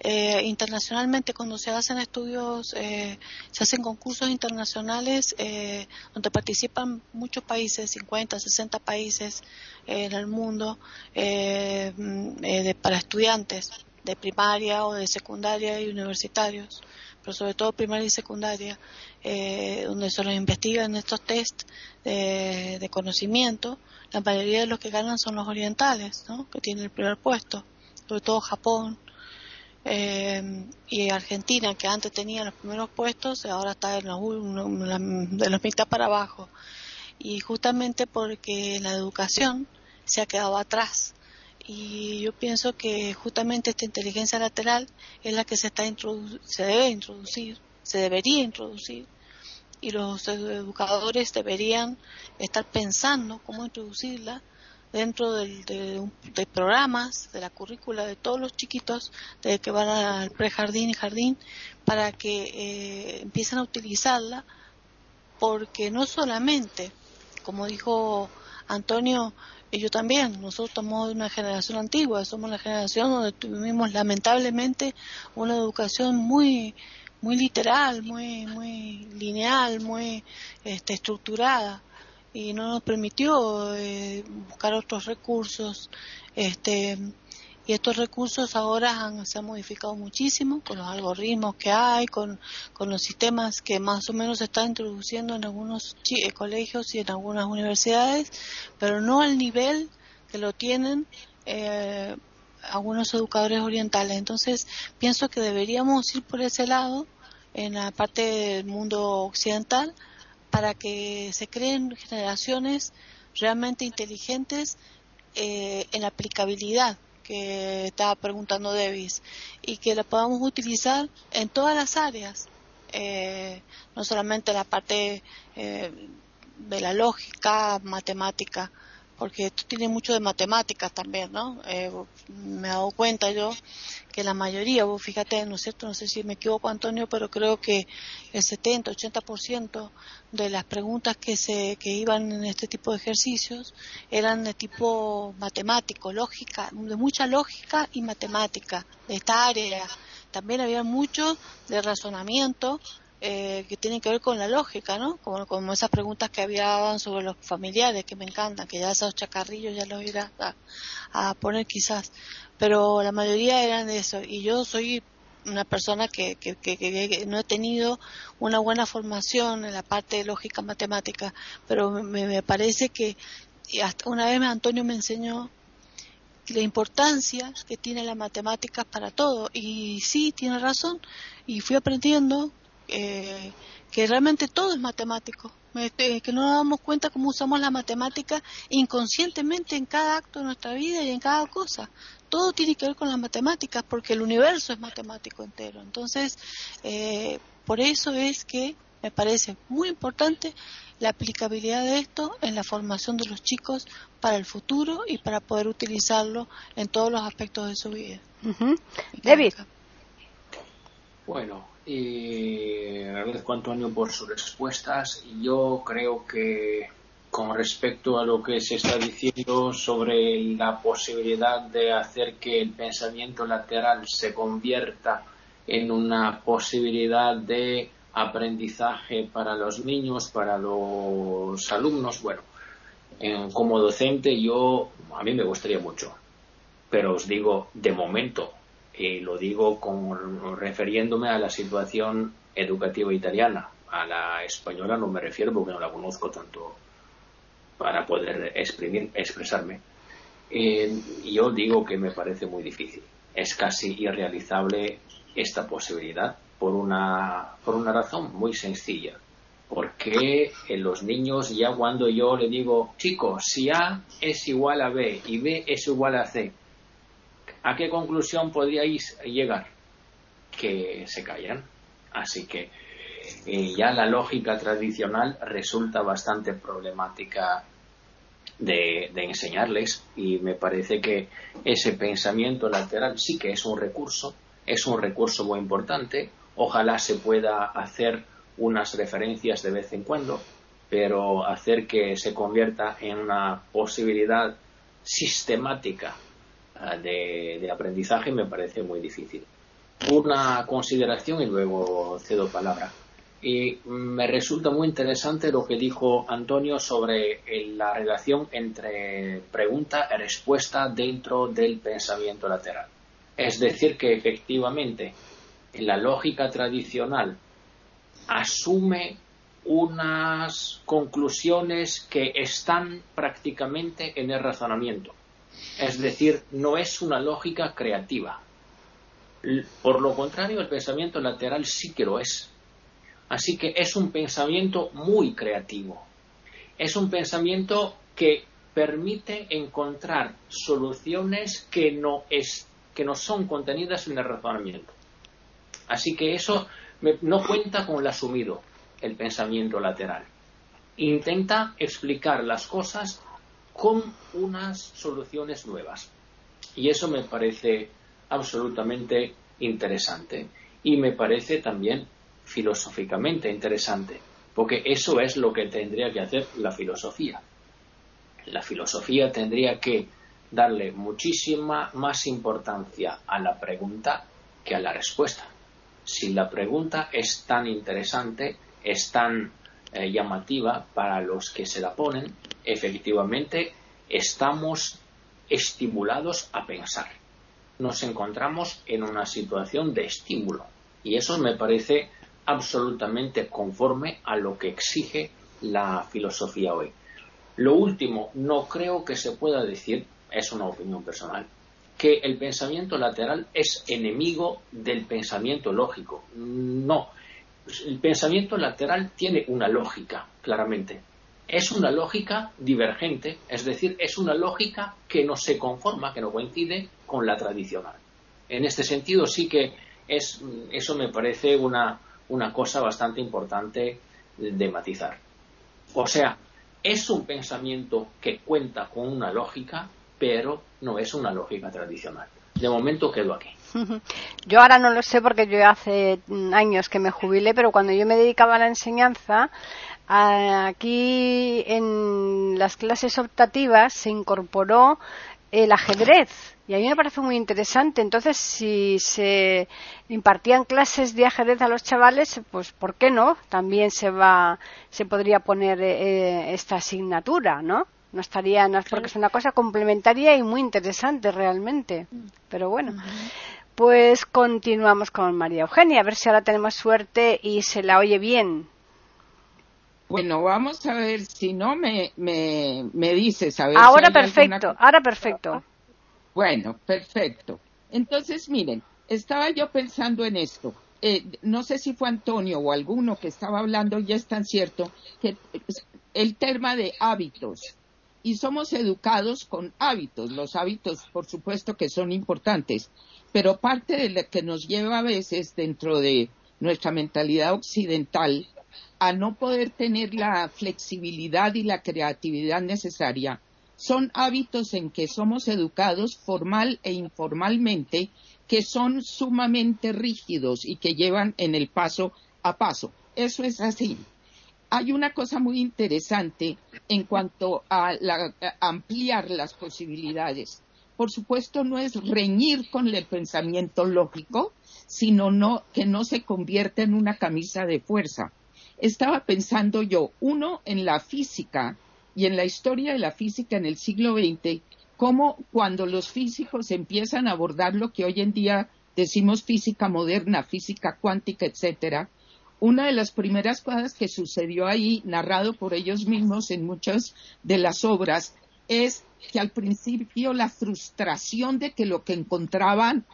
eh, internacionalmente cuando se hacen estudios, eh, se hacen concursos internacionales eh, donde participan muchos países, 50, 60 países en el mundo, para estudiantes de primaria o de secundaria y universitarios, pero sobre todo primaria y secundaria, donde se los investigan estos test de conocimiento la mayoría de los que ganan son los orientales, ¿no? que tienen el primer puesto, sobre todo Japón eh, y Argentina, que antes tenía los primeros puestos, ahora está en los, de los mitad para abajo. Y justamente porque la educación se ha quedado atrás. Y yo pienso que justamente esta inteligencia lateral es la que se, está se debe introducir, se debería introducir. Y los educadores deberían estar pensando cómo introducirla dentro de, programas, de la currícula de todos los chiquitos, de que van al prejardín y jardín, para que eh, empiecen a utilizarla, porque no solamente, como dijo Antonio, y yo también, nosotros somos de una generación antigua, somos la generación donde tuvimos lamentablemente una educación muy muy literal, muy, muy lineal, muy este, estructurada y no nos permitió eh, buscar otros recursos. Este, y estos recursos ahora han, se han modificado muchísimo con los algoritmos que hay, con, con los sistemas que más o menos se están introduciendo en algunos eh, colegios y en algunas universidades, pero no al nivel que lo tienen eh, algunos educadores orientales. Entonces, pienso que deberíamos ir por ese lado en la parte del mundo occidental para que se creen generaciones realmente inteligentes eh, en aplicabilidad que estaba preguntando Davis y que la podamos utilizar en todas las áreas, eh, no solamente en la parte eh, de la lógica, matemática, porque esto tiene mucho de matemáticas también, ¿no? Eh, me he dado cuenta yo que la mayoría, vos fíjate, ¿no es cierto? No sé si me equivoco, Antonio, pero creo que el 70, 80% de las preguntas que se que iban en este tipo de ejercicios eran de tipo matemático, lógica, de mucha lógica y matemática de esta área. También había mucho de razonamiento eh, que tienen que ver con la lógica, ¿no? Como, esas preguntas que había sobre los familiares, que me encantan, que ya esos chacarrillos ya los irá a, poner quizás, pero la mayoría eran de eso. Y yo soy una persona que, que, no he tenido una buena formación en la parte de lógica matemática, pero me, me parece que hasta una vez Antonio me enseñó la importancia que tiene la matemática para todo. Y sí, tiene razón. Y fui aprendiendo eh, que realmente todo es matemático, este, que no nos damos cuenta cómo usamos la matemática inconscientemente en cada acto de nuestra vida y en cada cosa. Todo tiene que ver con las matemáticas porque el universo es matemático entero. Entonces, eh, por eso es que me parece muy importante la aplicabilidad de esto en la formación de los chicos para el futuro y para poder utilizarlo en todos los aspectos de su vida. David. Bueno, y agradezco a Antonio por sus respuestas. Yo creo que con respecto a lo que se está diciendo sobre la posibilidad de hacer que el pensamiento lateral se convierta en una posibilidad de aprendizaje para los niños, para los alumnos, bueno, como docente yo a mí me gustaría mucho, pero os digo, de momento y lo digo con, refiriéndome a la situación educativa italiana. A la española no me refiero porque no la conozco tanto para poder exprimir, expresarme. Eh, yo digo que me parece muy difícil. Es casi irrealizable esta posibilidad por una, por una razón muy sencilla. Porque los niños ya cuando yo le digo, chicos, si A es igual a B y B es igual a C, ¿A qué conclusión podríais llegar? Que se callan. Así que eh, ya la lógica tradicional resulta bastante problemática de, enseñarles y me parece que ese pensamiento lateral sí que es un recurso, es un recurso muy importante, ojalá se pueda hacer unas referencias de vez en cuando, pero hacer que se convierta en una posibilidad sistemática de, de aprendizaje me parece muy difícil. Una consideración y luego cedo palabra. Y me resulta muy interesante lo que dijo Antonio sobre la relación entre pregunta y respuesta dentro del pensamiento lateral. Es decir, que efectivamente la lógica tradicional asume unas conclusiones que están prácticamente en el razonamiento. Es decir, no es una lógica creativa. Por lo contrario, el pensamiento lateral sí que lo es. Así que es un pensamiento muy creativo. Es un pensamiento que permite encontrar soluciones que no, es, que no son contenidas en el razonamiento. Así que eso no cuenta con el asumido, el pensamiento lateral. Intenta explicar las cosas con unas soluciones nuevas. Y eso me parece absolutamente interesante y me parece también filosóficamente interesante, porque eso es lo que tendría que hacer la filosofía. La filosofía tendría que darle muchísima más importancia a la pregunta que a la respuesta. Si la pregunta es tan interesante, es tan eh, llamativa para los que se la ponen, efectivamente estamos estimulados a pensar. Nos encontramos en una situación de estímulo y eso me parece absolutamente conforme a lo que exige la filosofía hoy. Lo último, no creo que se pueda decir, es una opinión personal, que el pensamiento lateral es enemigo del pensamiento lógico. No, el pensamiento lateral tiene una lógica, claramente. Es una lógica divergente, es decir, es una lógica que no se conforma, que no coincide con la tradicional. En este sentido sí que es, eso me parece una, una cosa bastante importante de matizar. O sea, es un pensamiento que cuenta con una lógica, pero no es una lógica tradicional. De momento quedo aquí. Yo ahora no lo sé porque yo hace años que me jubilé, pero cuando yo me dedicaba a la enseñanza, aquí en las clases optativas se incorporó el ajedrez y a mí me parece muy interesante. Entonces, si se impartían clases de ajedrez a los chavales, pues ¿por qué no? También se va, se podría poner eh, esta asignatura, ¿no? No estaría, no, porque es una cosa complementaria y muy interesante realmente. Pero bueno, pues continuamos con María Eugenia, a ver si ahora tenemos suerte y se la oye bien. Bueno, vamos a ver si no me, me, me dices. A ver ahora perfecto, ahora perfecto. Bueno, perfecto. Entonces, miren, estaba yo pensando en esto. Eh, no sé si fue Antonio o alguno que estaba hablando, ya es tan cierto, que el tema de hábitos. Y somos educados con hábitos. Los hábitos, por supuesto, que son importantes. Pero parte de lo que nos lleva a veces dentro de nuestra mentalidad occidental a no poder tener la flexibilidad y la creatividad necesaria son hábitos en que somos educados formal e informalmente que son sumamente rígidos y que llevan en el paso a paso. Eso es así. Hay una cosa muy interesante en cuanto a, ampliar las posibilidades. Por supuesto, no es reñir con el pensamiento lógico, sino no, que no se convierta en una camisa de fuerza. Estaba pensando yo, uno, en la física, y en la historia de la física en el siglo XX, cómo cuando los físicos empiezan a abordar lo que hoy en día decimos física moderna, física cuántica, etcétera, una de las primeras cosas que sucedió ahí, narrado por ellos mismos en muchas de las obras, es que al principio la frustración de que lo que encontraban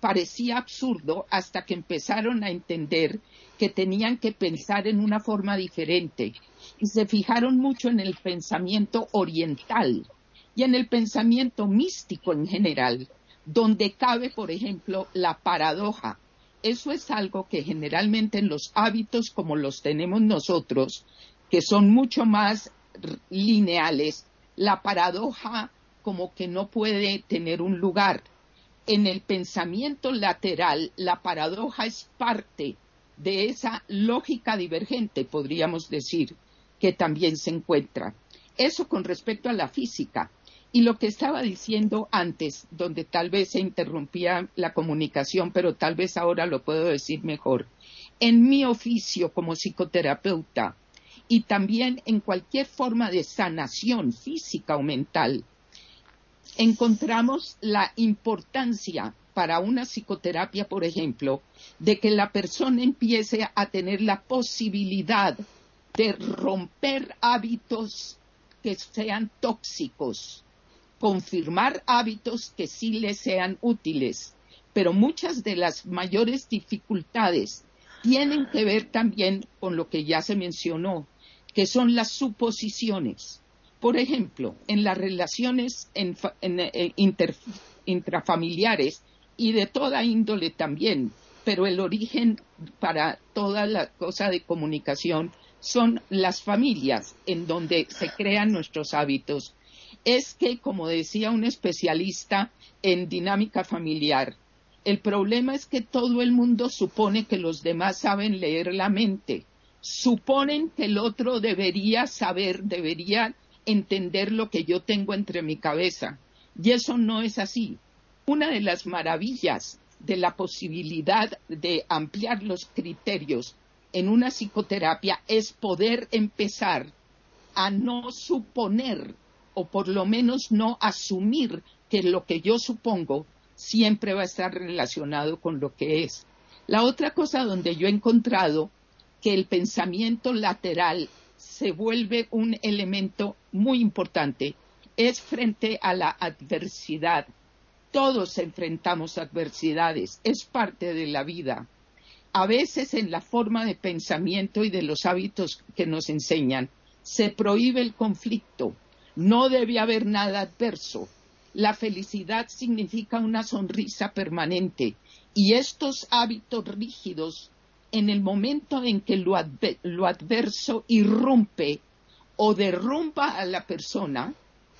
parecía absurdo hasta que empezaron a entender que tenían que pensar en una forma diferente y se fijaron mucho en el pensamiento oriental y en el pensamiento místico en general, donde cabe, por ejemplo, la paradoja. Eso es algo que generalmente en los hábitos como los tenemos nosotros, que son mucho más lineales, la paradoja como que no puede tener un lugar. En el pensamiento lateral, la paradoja es parte de esa lógica divergente, podríamos decir, que también se encuentra. Eso con respecto a la física. Y lo que estaba diciendo antes, donde tal vez se interrumpía la comunicación, pero tal vez ahora lo puedo decir mejor. En mi oficio como psicoterapeuta y también en cualquier forma de sanación física o mental, encontramos la importancia para una psicoterapia, por ejemplo, de que la persona empiece a tener la posibilidad de romper hábitos que sean tóxicos, confirmar hábitos que sí le sean útiles. Pero muchas de las mayores dificultades tienen que ver también con lo que ya se mencionó, que son las suposiciones. Por ejemplo, en las relaciones eh, intrafamiliares y de toda índole también, pero el origen para toda la cosa de comunicación son las familias en donde se crean nuestros hábitos. Es que, como decía un especialista en dinámica familiar, el problema es que todo el mundo supone que los demás saben leer la mente, suponen que el otro debería saber, debería entender lo que yo tengo entre mi cabeza. Y eso no es así. Una de las maravillas de la posibilidad de ampliar los criterios en una psicoterapia es poder empezar a no suponer o por lo menos no asumir que lo que yo supongo siempre va a estar relacionado con lo que es. La otra cosa donde yo he encontrado que el pensamiento lateral se vuelve un elemento muy importante es frente a la adversidad. Todos enfrentamos adversidades, es parte de la vida a veces en la forma de pensamiento y de los hábitos que nos enseñan, se prohíbe el conflicto. No debe haber nada adverso. La felicidad significa una sonrisa permanente y estos hábitos rígidos, en el momento en que lo, lo adverso irrumpe o derrumba a la persona,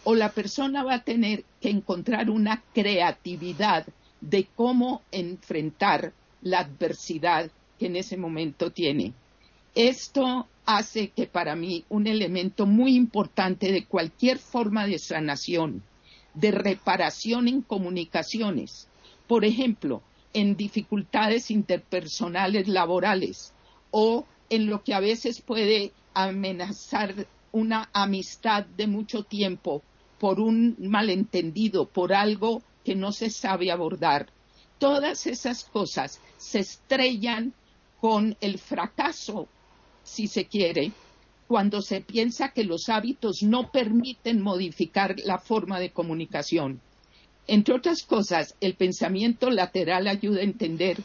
o la persona va a tener que encontrar una creatividad de cómo enfrentar la adversidad que en ese momento tiene. Esto hace que para mí un elemento muy importante de cualquier forma de sanación, de reparación en comunicaciones, por ejemplo, en dificultades interpersonales laborales o en lo que a veces puede amenazar una amistad de mucho tiempo por un malentendido, por algo que no se sabe abordar todas esas cosas se estrellan con el fracaso, si se quiere, cuando se piensa que los hábitos no permiten modificar la forma de comunicación. Entre otras cosas, el pensamiento lateral ayuda a entender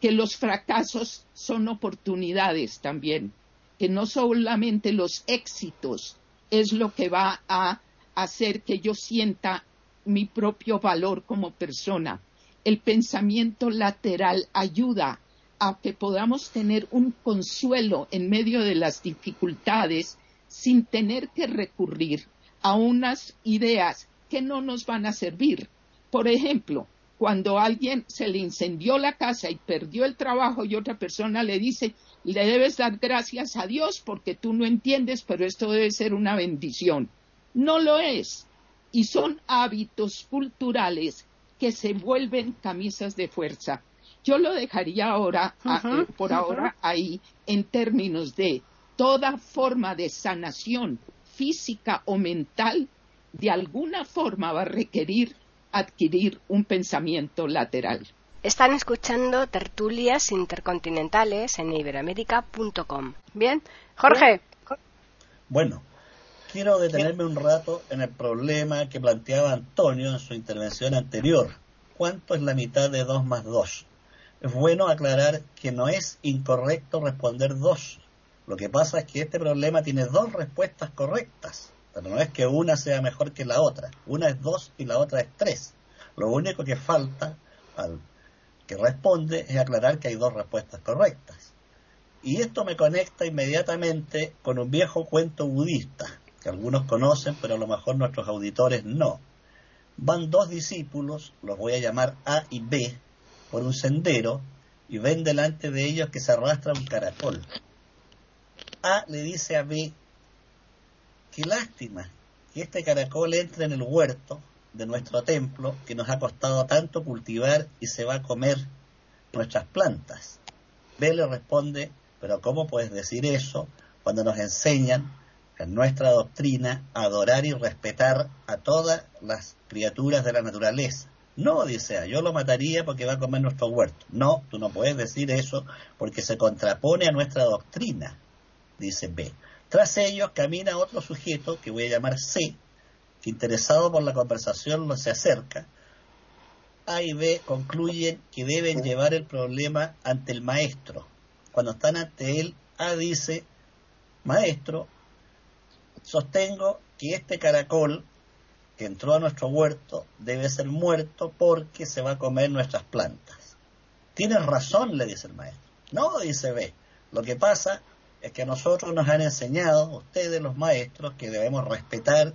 que los fracasos son oportunidades también, que no solamente los éxitos es lo que va a hacer que yo sienta mi propio valor como persona, el pensamiento lateral ayuda a que podamos tener un consuelo en medio de las dificultades sin tener que recurrir a unas ideas que no nos van a servir. Por ejemplo, cuando alguien se le incendió la casa y perdió el trabajo y otra persona le dice, le debes dar gracias a Dios porque tú no entiendes, pero esto debe ser una bendición. No lo es. Y son hábitos culturales que se vuelven camisas de fuerza. Yo lo dejaría ahora, eh, por ahora, ahí en términos de toda forma de sanación física o mental, de alguna forma va a requerir adquirir un pensamiento lateral. Están escuchando tertulias intercontinentales en iberamérica.com. Bien, Jorge. Bueno, quiero detenerme un rato en el problema que planteaba Antonio en su intervención anterior. ¿Cuánto es la mitad de 2 más 2? Es bueno aclarar que no es incorrecto responder 2. Lo que pasa es que este problema tiene dos respuestas correctas. Pero no es que una sea mejor que la otra. Una es 2 y la otra es 3. Lo único que falta al que responde es aclarar que hay dos respuestas correctas. Y esto me conecta inmediatamente con un viejo cuento budista que algunos conocen, pero a lo mejor nuestros auditores no. Van dos discípulos, los voy a llamar A y B, por un sendero y ven delante de ellos que se arrastra un caracol. A le dice a B, qué lástima que este caracol entre en el huerto de nuestro templo que nos ha costado tanto cultivar y se va a comer nuestras plantas. B le responde, pero ¿cómo puedes decir eso cuando nos enseñan en nuestra doctrina adorar y respetar a todas las criaturas de la naturaleza? No, dice yo lo mataría porque va a comer nuestro huerto. No, tú no puedes decir eso porque se contrapone a nuestra doctrina, dice B. Tras ellos camina otro sujeto que voy a llamar C, que interesado por la conversación lo se acerca. A y B concluyen que deben llevar el problema ante el maestro. Cuando están ante él, A dice, maestro, sostengo que este caracol que entró a nuestro huerto debe ser muerto porque se va a comer nuestras plantas. Tienes razón, le dice el maestro. No, dice B. Lo que pasa es que a nosotros nos han enseñado, ustedes los maestros, que debemos respetar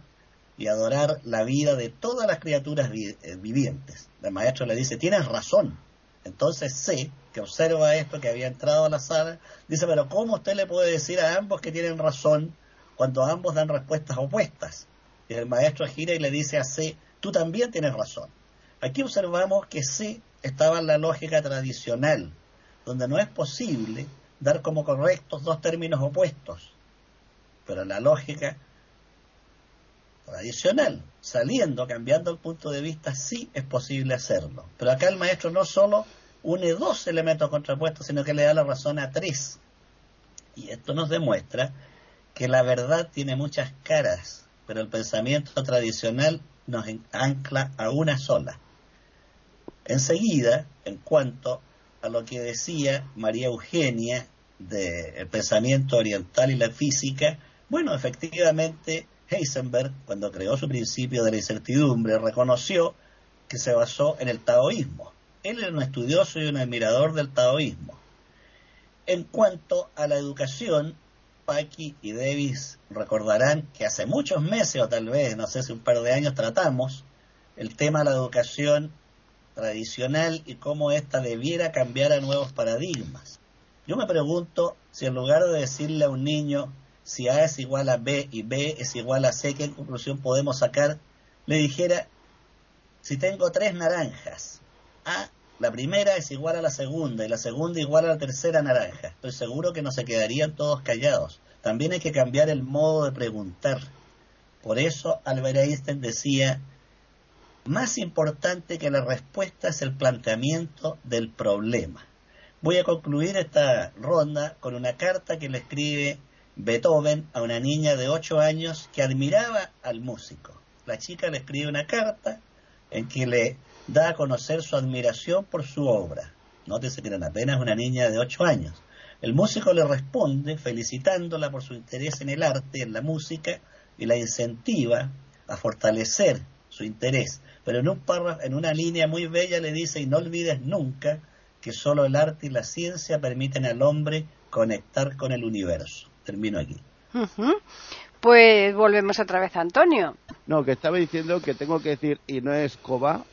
y adorar la vida de todas las criaturas eh, vivientes. El maestro le dice, tienes razón. Entonces C, que observa esto, que había entrado a la sala, dice, pero ¿cómo usted le puede decir a ambos que tienen razón cuando ambos dan respuestas opuestas? Y el maestro gira y le dice a C, tú también tienes razón. Aquí observamos que C estaba en la lógica tradicional, donde no es posible dar como correctos dos términos opuestos, pero la lógica tradicional, saliendo, cambiando el punto de vista, sí es posible hacerlo. Pero acá el maestro no solo une dos elementos contrapuestos, sino que le da la razón a tres. Y esto nos demuestra que la verdad tiene muchas caras pero el pensamiento tradicional nos ancla a una sola. Enseguida, en cuanto a lo que decía María Eugenia del pensamiento oriental y la física, bueno, efectivamente Heisenberg, cuando creó su principio de la incertidumbre, reconoció que se basó en el taoísmo. Él era un estudioso y un admirador del taoísmo. En cuanto a la educación, Paki y Davis recordarán que hace muchos meses o tal vez, no sé si un par de años, tratamos el tema de la educación tradicional y cómo ésta debiera cambiar a nuevos paradigmas. Yo me pregunto si en lugar de decirle a un niño si A es igual a B y B es igual a C, ¿qué conclusión podemos sacar? Le dijera, si tengo tres naranjas, A la primera es igual a la segunda y la segunda igual a la tercera naranja. Estoy seguro que no se quedarían todos callados. También hay que cambiar el modo de preguntar. Por eso Albert Einstein decía, más importante que la respuesta es el planteamiento del problema. Voy a concluir esta ronda con una carta que le escribe Beethoven a una niña de 8 años que admiraba al músico. La chica le escribe una carta en que le da a conocer su admiración por su obra. Nótese que era apenas una niña de ocho años. El músico le responde felicitándola por su interés en el arte, en la música, y la incentiva a fortalecer su interés. Pero en, un párrafo, en una línea muy bella le dice, y no olvides nunca que solo el arte y la ciencia permiten al hombre conectar con el universo. Termino aquí. Pues volvemos otra vez a Antonio. No, que estaba diciendo que tengo que decir, y no es Coba,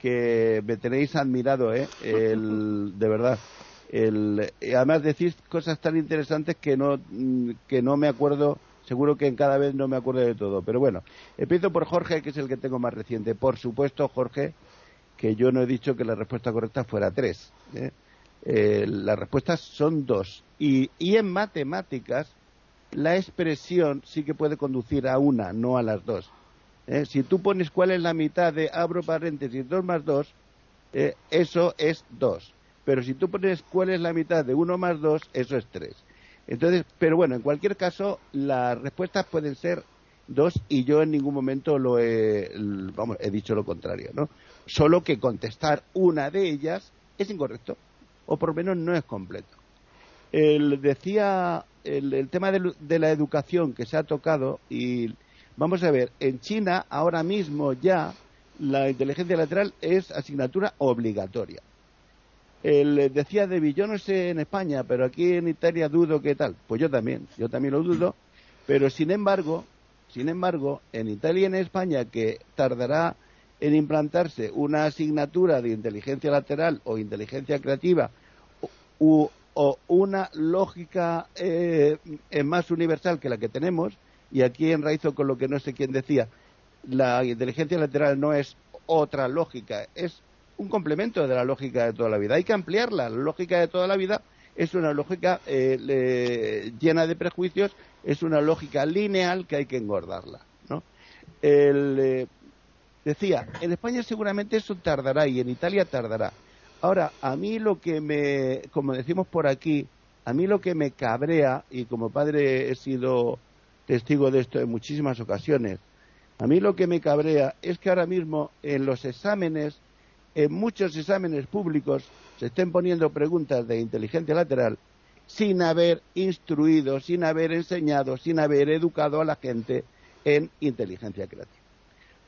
que me tenéis admirado, ¿eh? El, de verdad. El, además decís cosas tan interesantes que no, que no me acuerdo, seguro que en cada vez no me acuerdo de todo. Pero bueno, empiezo por Jorge, que es el que tengo más reciente. Por supuesto, Jorge, que yo no he dicho que la respuesta correcta fuera tres. ¿eh? Eh, las respuestas son dos. Y, y en matemáticas, la expresión sí que puede conducir a una, no a las dos. ¿Eh? Si tú pones cuál es la mitad de abro paréntesis 2 más 2, eh, eso es 2. Pero si tú pones cuál es la mitad de 1 más 2, eso es 3. Entonces, pero bueno, en cualquier caso, las respuestas pueden ser 2 y yo en ningún momento lo he, vamos, he dicho lo contrario, ¿no? Solo que contestar una de ellas es incorrecto, o por lo menos no es completo. El, decía el, el tema de, de la educación que se ha tocado y Vamos a ver, en China ahora mismo ya la inteligencia lateral es asignatura obligatoria. El, decía Debbie, yo no sé en España, pero aquí en Italia dudo qué tal. Pues yo también, yo también lo dudo, pero sin embargo, Sin embargo, en Italia y en España, que tardará en implantarse una asignatura de inteligencia lateral o inteligencia creativa o una lógica eh, más universal que la que tenemos, y aquí enraizo con lo que no sé quién decía, la inteligencia lateral no es otra lógica, es un complemento de la lógica de toda la vida. Hay que ampliarla. La lógica de toda la vida es una lógica eh, llena de prejuicios, es una lógica lineal que hay que engordarla. ¿no? Eh, decía, en España seguramente eso tardará y en Italia tardará. Ahora, a mí lo que me, como decimos por aquí, a mí lo que me cabrea, y como padre he sido testigo de esto en muchísimas ocasiones, a mí lo que me cabrea es que ahora mismo en los exámenes, en muchos exámenes públicos, se estén poniendo preguntas de inteligencia lateral sin haber instruido, sin haber enseñado, sin haber educado a la gente en inteligencia creativa.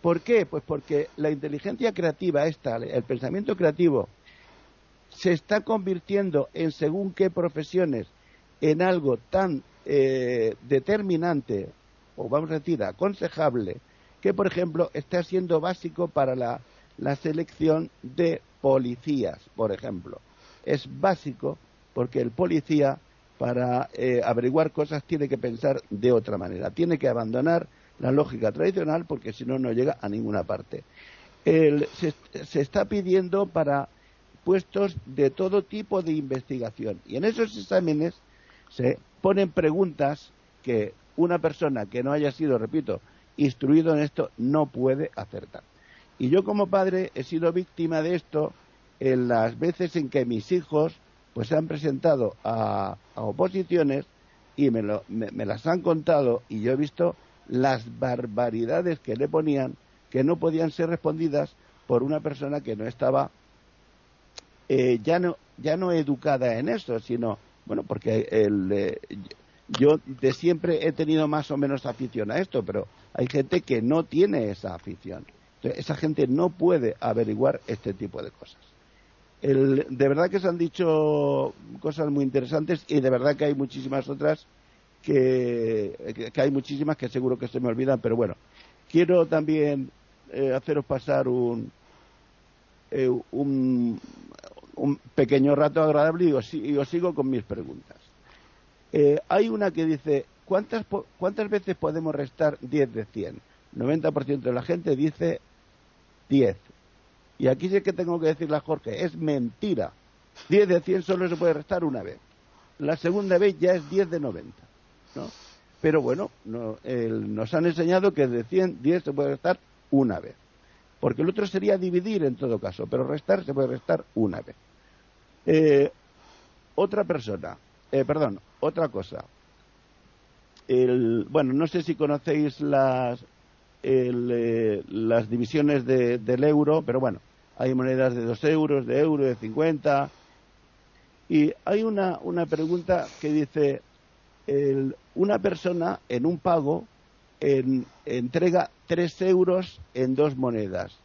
¿Por qué? Pues porque la inteligencia creativa, esta, el pensamiento creativo, se está convirtiendo en según qué profesiones en algo tan eh, determinante, o vamos a decir, aconsejable, que, por ejemplo, está siendo básico para la, selección de policías, por ejemplo. Es básico porque el policía, para eh, averiguar cosas, tiene que pensar de otra manera. Tiene que abandonar la lógica tradicional porque si no, no llega a ninguna parte. se, se está pidiendo para puestos de todo tipo de investigación. Y en esos exámenes se ponen preguntas que una persona que no haya sido, repito, instruido en esto no puede acertar. Y yo como padre he sido víctima de esto en las veces en que mis hijos pues se han presentado a, oposiciones y me, me, las han contado y yo he visto las barbaridades que le ponían que no podían ser respondidas por una persona que no estaba eh, ya no ya no educada en eso sino bueno porque el, yo de siempre he tenido más o menos afición a esto, pero hay gente que no tiene esa afición. Entonces, esa gente no puede averiguar este tipo de cosas. de verdad que se han dicho cosas muy interesantes y de verdad que hay muchísimas otras que, hay muchísimas que seguro que se me olvidan, pero bueno, quiero también eh, haceros pasar eh, un, un, pequeño rato agradable y os sigo con mis preguntas. Eh, hay una que dice, ¿cuántas, ¿cuántas veces podemos restar 10 de 100? 90% de la gente dice 10. Y aquí sí que tengo que decirle a Jorge, es mentira. 10 de 100 solo se puede restar una vez. La segunda vez ya es 10 de 90. ¿no? Pero bueno, nos han enseñado que de 100, 10 se puede restar una vez. Porque el otro sería dividir en todo caso, pero restar se puede restar una vez. Eh, otra persona, eh, perdón, otra cosa. bueno, no sé si conocéis las, eh, las divisiones del euro, pero bueno, hay monedas de 2 euros, de euro, de 50. Y hay una, una pregunta que dice, una persona en un pago entrega 3 euros en dos monedas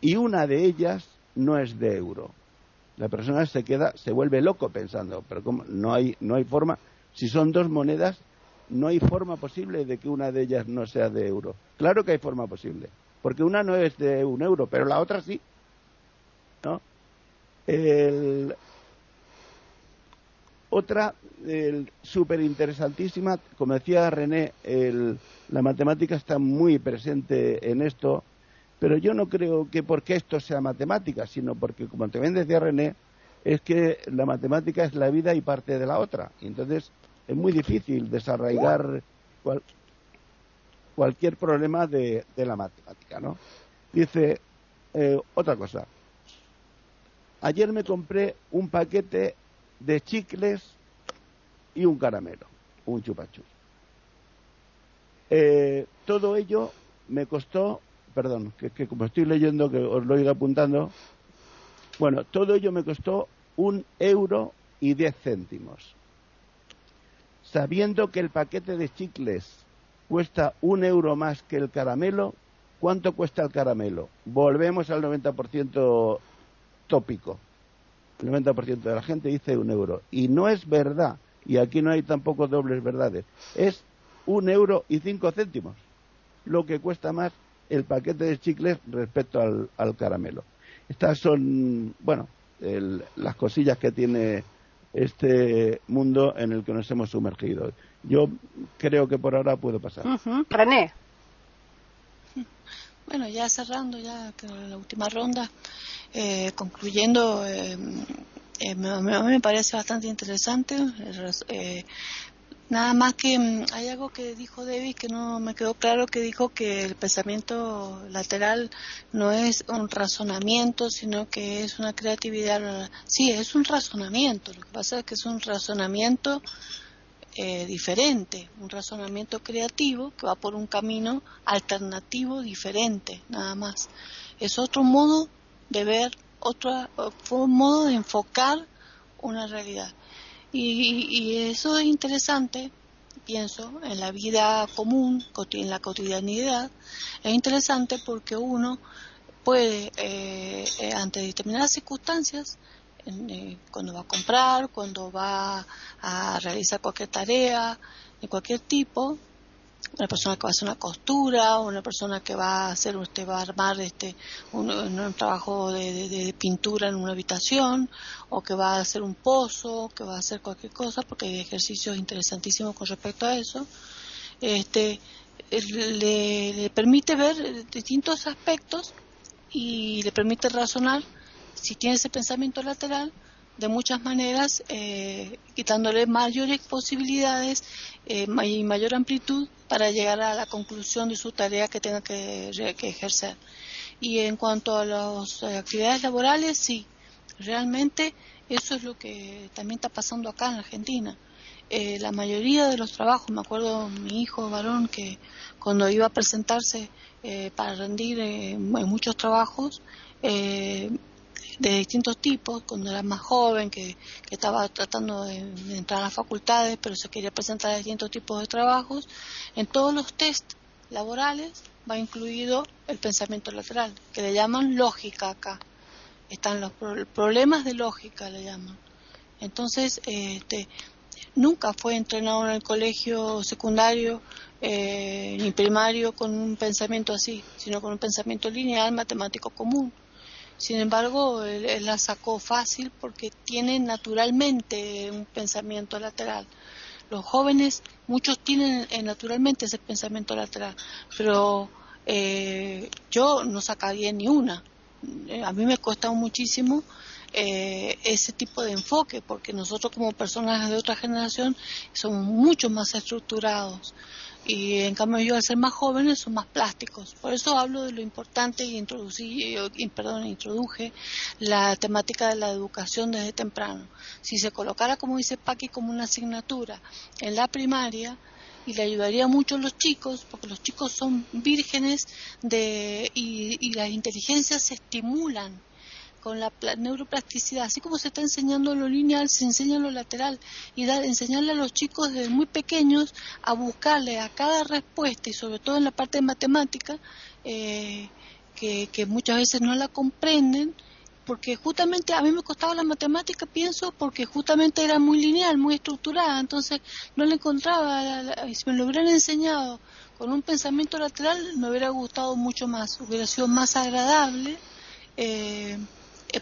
y una de ellas no es de euro la persona se queda, se vuelve loco pensando, pero ¿cómo? No hay, no hay forma, si son dos monedas, no hay forma posible de que una de ellas no sea de euro. Claro que hay forma posible, porque una no es de un euro, pero la otra sí. ¿No? Otra súper interesantísima, como decía René, la matemática está muy presente en esto pero yo no creo que porque esto sea matemática, sino porque, como también decía René, es que la matemática es la vida y parte de la otra. Y entonces es muy difícil desarraigar cualquier problema de, la matemática, ¿no? Dice eh, otra cosa. Ayer me compré un paquete de chicles y un caramelo, un chupachú. Eh, todo ello me costó perdón, que, como estoy leyendo, que os lo he apuntando, bueno, todo ello me costó un euro y diez céntimos. Sabiendo que el paquete de chicles cuesta un euro más que el caramelo, ¿cuánto cuesta el caramelo? Volvemos al 90% tópico. El 90% de la gente dice un euro. Y no es verdad, y aquí no hay tampoco dobles verdades, es un euro y cinco céntimos, lo que cuesta más el paquete de chicles respecto al, caramelo. Estas son, bueno, las cosillas que tiene este mundo en el que nos hemos sumergido. Yo creo que por ahora puedo pasar. René. Bueno, ya cerrando ya la última ronda, eh, concluyendo, eh, eh, a mí me parece bastante interesante. Nada más que mm, hay algo que dijo David que no me quedó claro, que dijo que el pensamiento lateral no es un razonamiento, sino que es una creatividad. Sí, es un razonamiento, lo que pasa es que es un razonamiento eh, diferente, un razonamiento creativo que va por un camino alternativo diferente, nada más. Es otro modo de ver, otro modo de enfocar una realidad. Y, eso es interesante, pienso, en la vida común, en la cotidianidad. Es interesante porque uno puede, eh, eh, ante determinadas circunstancias, cuando va a comprar, cuando va a realizar cualquier tarea de cualquier tipo, una persona que va a hacer una costura, una persona que va a hacer, usted va a armar este un, trabajo de, pintura en una habitación, o que va a hacer un pozo, que va a hacer cualquier cosa, porque hay ejercicios interesantísimos con respecto a eso. Este le, le permite ver distintos aspectos y le permite razonar si tiene ese pensamiento lateral de muchas maneras, eh, quitándole mayores posibilidades eh, y mayor amplitud para llegar a la conclusión de su tarea que tenga que, ejercer. Y en cuanto a las eh, actividades laborales, sí, realmente eso es lo que también está pasando acá en Argentina. la mayoría de los trabajos, me acuerdo mi hijo varón que cuando iba a presentarse para rendir en muchos trabajos, de distintos tipos, cuando era más joven, que, estaba tratando de, entrar a las facultades, pero se quería presentar a distintos tipos de trabajos, en todos los test laborales va incluido el pensamiento lateral, que le llaman lógica acá. Están los problemas de lógica, le llaman. Entonces, este, nunca fue entrenado en el colegio secundario eh, ni primario con un pensamiento así, sino con un pensamiento lineal matemático común. Sin embargo, él, la sacó fácil porque tiene naturalmente un pensamiento lateral. Los jóvenes, muchos tienen eh, naturalmente ese pensamiento lateral, pero eh, yo no sacaría ni una. Eh, a mí me cuesta muchísimo ese tipo de enfoque, porque nosotros como personas de otra generación somos mucho más estructurados y en cambio yo al ser más jóvenes son más plásticos. Por eso hablo de lo importante y introducí, perdón, introduje la temática de la educación desde temprano. Si se colocara, como dice Paqui, como una asignatura en la primaria, y le ayudaría mucho a los chicos, porque los chicos son vírgenes de, y, y las inteligencias se estimulan con la neuroplasticidad, así como se está enseñando lo lineal, se enseña lo lateral y dar, enseñarle a los chicos desde muy pequeños a buscarle a cada respuesta y sobre todo en la parte de matemática, eh, que, muchas veces no la comprenden, porque justamente a mí me costaba la matemática, pienso, porque justamente era muy lineal, muy estructurada, entonces no le encontraba, si me lo hubieran enseñado con un pensamiento lateral, me hubiera gustado mucho más, hubiera sido más agradable. Eh,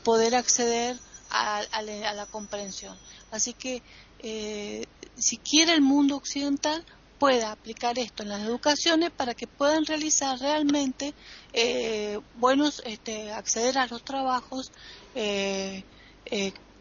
poder acceder a, la comprensión. Así que eh, si quiere el mundo occidental, pueda aplicar esto en las educaciones para que puedan realizar realmente eh, buenos, este, acceder a los trabajos eh,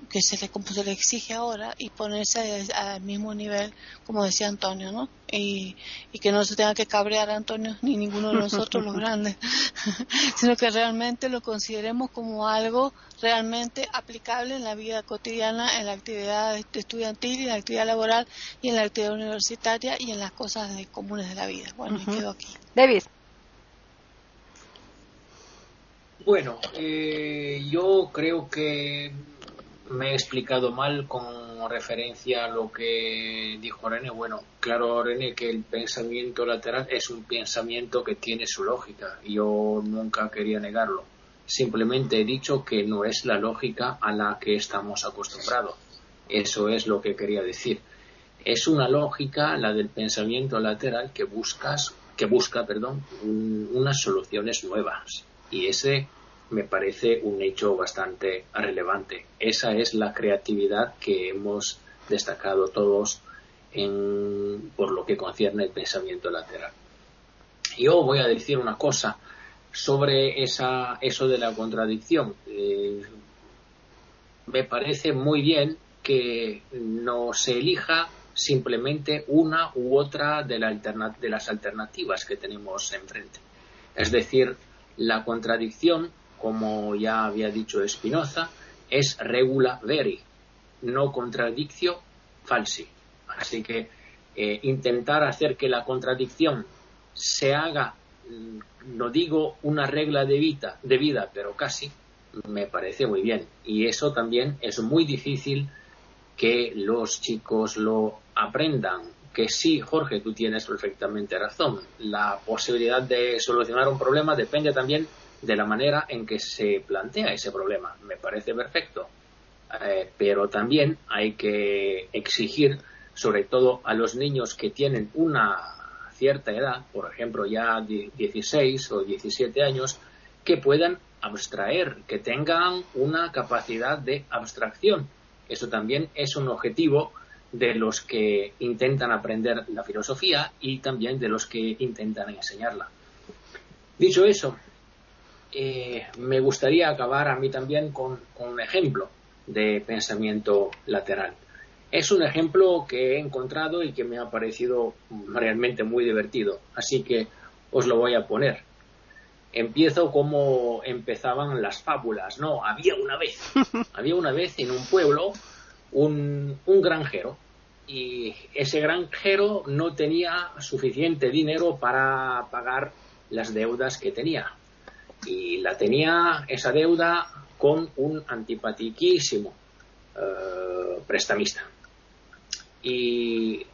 que se le, se le exige ahora y ponerse al mismo nivel, como decía Antonio, ¿no? Y, y, que no se tenga que cabrear Antonio ni ninguno de nosotros los grandes, sino que realmente lo consideremos como algo realmente aplicable en la vida cotidiana, en la actividad estudiantil y en la actividad laboral y en la actividad universitaria y en las cosas comunes de la vida. Bueno, y quedo aquí. David. Bueno, eh, yo creo que me he explicado mal con referencia a lo que dijo René. Bueno, claro, René, que el pensamiento lateral es un pensamiento que tiene su lógica. Yo nunca quería negarlo. Simplemente he dicho que no es la lógica a la que estamos acostumbrados. Eso es lo que quería decir. Es una lógica, la del pensamiento lateral, que buscas, que busca, perdón, unas soluciones nuevas. Y ese me parece un hecho bastante relevante. Esa es la creatividad que hemos destacado todos en, por lo que concierne el pensamiento lateral. Yo voy a decir una cosa sobre esa, eso de la contradicción. Eh, me parece muy bien que no se elija simplemente una u otra de, de las alternativas que tenemos enfrente. Es decir, la contradicción, como ya había dicho Spinoza, es regula veri, no contradictio falsi. Así que eh, intentar hacer que la contradicción se haga, mm, no digo una regla de vida, de vida, pero casi, me parece muy bien. Y eso también es muy difícil que los chicos lo aprendan. Que sí, Jorge, tú tienes perfectamente razón. La posibilidad de solucionar un problema depende también de la manera en que se plantea ese problema. Me parece perfecto. Eh, pero también hay que exigir, sobre todo a los niños que tienen una cierta edad, por ejemplo ya 16 o 17 años, que puedan abstraer, que tengan una capacidad de abstracción. Eso también es un objetivo de los que intentan aprender la filosofía y también de los que intentan enseñarla. Dicho eso, eh, me gustaría acabar a mí también con, un ejemplo de pensamiento lateral. Es un ejemplo que he encontrado y que me ha parecido realmente muy divertido, así que os lo voy a poner empiezo como empezaban las fábulas, ¿no? Había una vez, había una vez en un pueblo un, granjero y ese granjero no tenía suficiente dinero para pagar las deudas que tenía. Y la tenía esa deuda con un antipatiquísimo eh, prestamista. Y,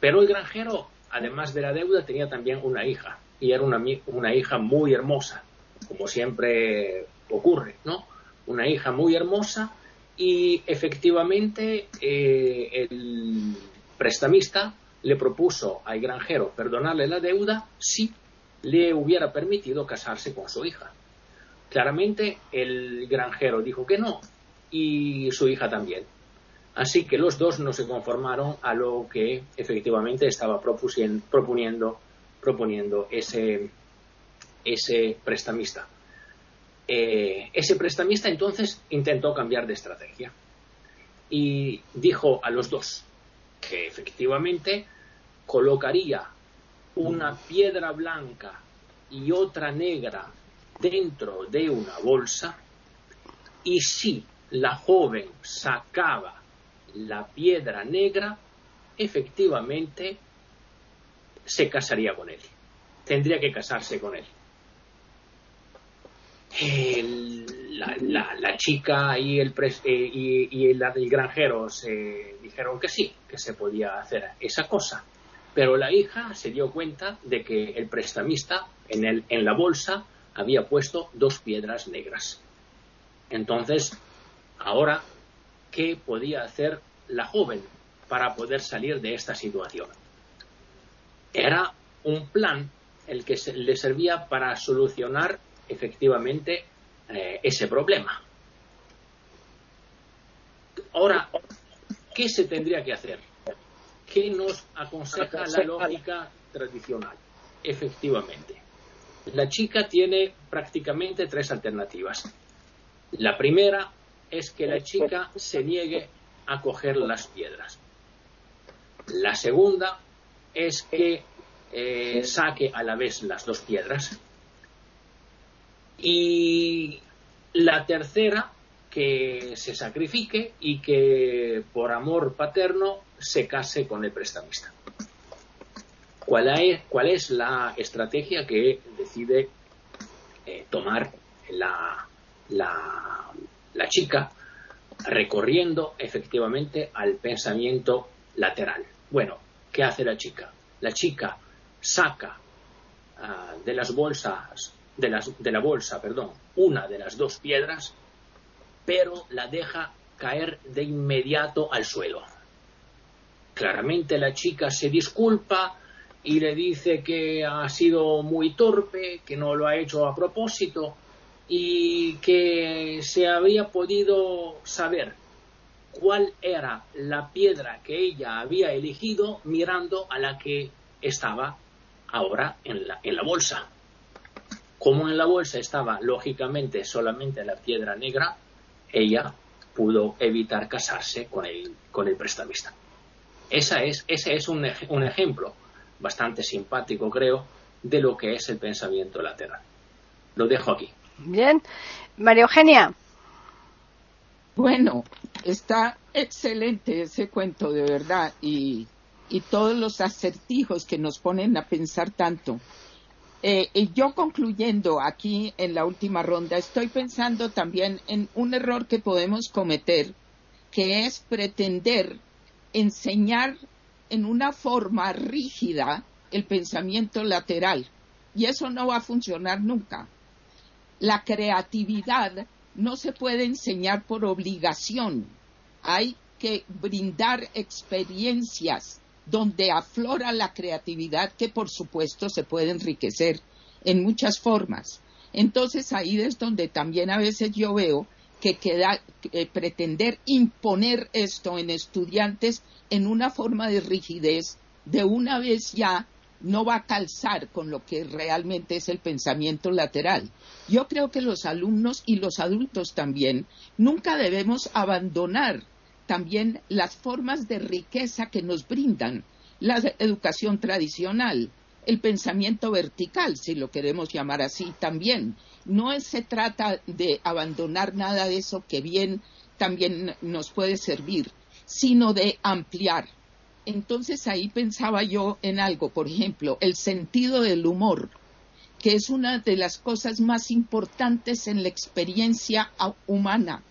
pero el granjero, además de la deuda, tenía también una hija y era una, una hija muy hermosa, como siempre ocurre, ¿no? Una hija muy hermosa y efectivamente eh, el prestamista le propuso al granjero perdonarle la deuda si le hubiera permitido casarse con su hija. Claramente el granjero dijo que no y su hija también. Así que los dos no se conformaron a lo que efectivamente estaba proponiendo proponiendo ese, ese prestamista. Eh, ese prestamista entonces intentó cambiar de estrategia y dijo a los dos que efectivamente colocaría una piedra blanca y otra negra dentro de una bolsa y si la joven sacaba la piedra negra, efectivamente se casaría con él. Tendría que casarse con él. la, chica y el, eh, y, el, granjero se dijeron que sí, que se podía hacer esa cosa. Pero la hija se dio cuenta de que el prestamista en, el, en la bolsa había puesto dos piedras negras. Entonces, ahora, ¿qué podía hacer la joven para poder salir de esta situación? era un plan el que le servía para solucionar efectivamente eh, ese problema. Ahora, ¿qué se tendría que hacer? ¿Qué nos aconseja la lógica tradicional? Efectivamente, la chica tiene prácticamente tres alternativas. La primera es que la chica se niegue a coger las piedras. La segunda es que eh, saque a la vez las dos piedras. Y la tercera, que se sacrifique y que por amor paterno se case con el prestamista. ¿Cuál es, cuál es la estrategia que decide eh, tomar la, chica recorriendo efectivamente al pensamiento lateral? Bueno, ¿qué hace la chica? La chica saca ah, de las bolsas, de, de la bolsa, perdón, una de las dos piedras, pero la deja caer de inmediato al suelo. Claramente la chica se disculpa y le dice que ha sido muy torpe, que no lo ha hecho a propósito y que se había podido saber cuál era la piedra que ella había elegido mirando a la que estaba ahora en la, bolsa. Como en la bolsa estaba lógicamente solamente la piedra negra, ella pudo evitar casarse con el prestamista. Esa es, ese es un, un ejemplo bastante simpático, creo, de lo que es el pensamiento lateral. Lo dejo aquí. Bien. María Eugenia. Bueno, está excelente ese cuento, de verdad, y, y todos los acertijos que nos ponen a pensar tanto. Eh, y yo concluyendo aquí en la última ronda, estoy pensando también en un error que podemos cometer, que es pretender enseñar en una forma rígida el pensamiento lateral. Y eso no va a funcionar nunca. La creatividad no se puede enseñar por obligación. Hay que brindar experiencias donde aflora la creatividad que por supuesto se puede enriquecer en muchas formas. Entonces ahí es donde también a veces yo veo que eh, pretender imponer esto en estudiantes en una forma de rigidez de una vez ya no va a calzar con lo que realmente es el pensamiento lateral. Yo creo que los alumnos y los adultos también nunca debemos abandonar también las formas de riqueza que nos brindan la educación tradicional, el pensamiento vertical, si lo queremos llamar así también. No se trata de abandonar nada de eso que bien también nos puede servir, sino de ampliar. Entonces ahí pensaba yo en algo, por ejemplo, el sentido del humor, que es una de las cosas más importantes en la experiencia humana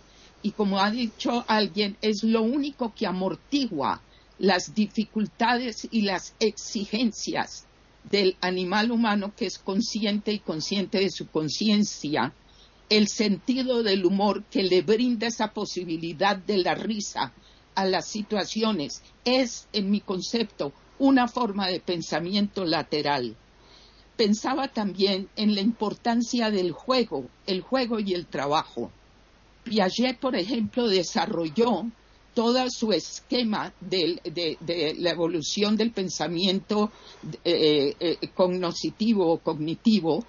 y como ha dicho alguien, es lo único que amortigua las dificultades y las exigencias del animal humano que es consciente y consciente de su conciencia, el sentido del humor que le brinda esa posibilidad de la risa a las situaciones es, en mi concepto, una forma de pensamiento lateral. Pensaba también en la importancia del juego, el juego y el trabajo. Piaget, por ejemplo, desarrolló todo su esquema de, la evolución del pensamiento eh, eh, cognoscitivo o cognitivo,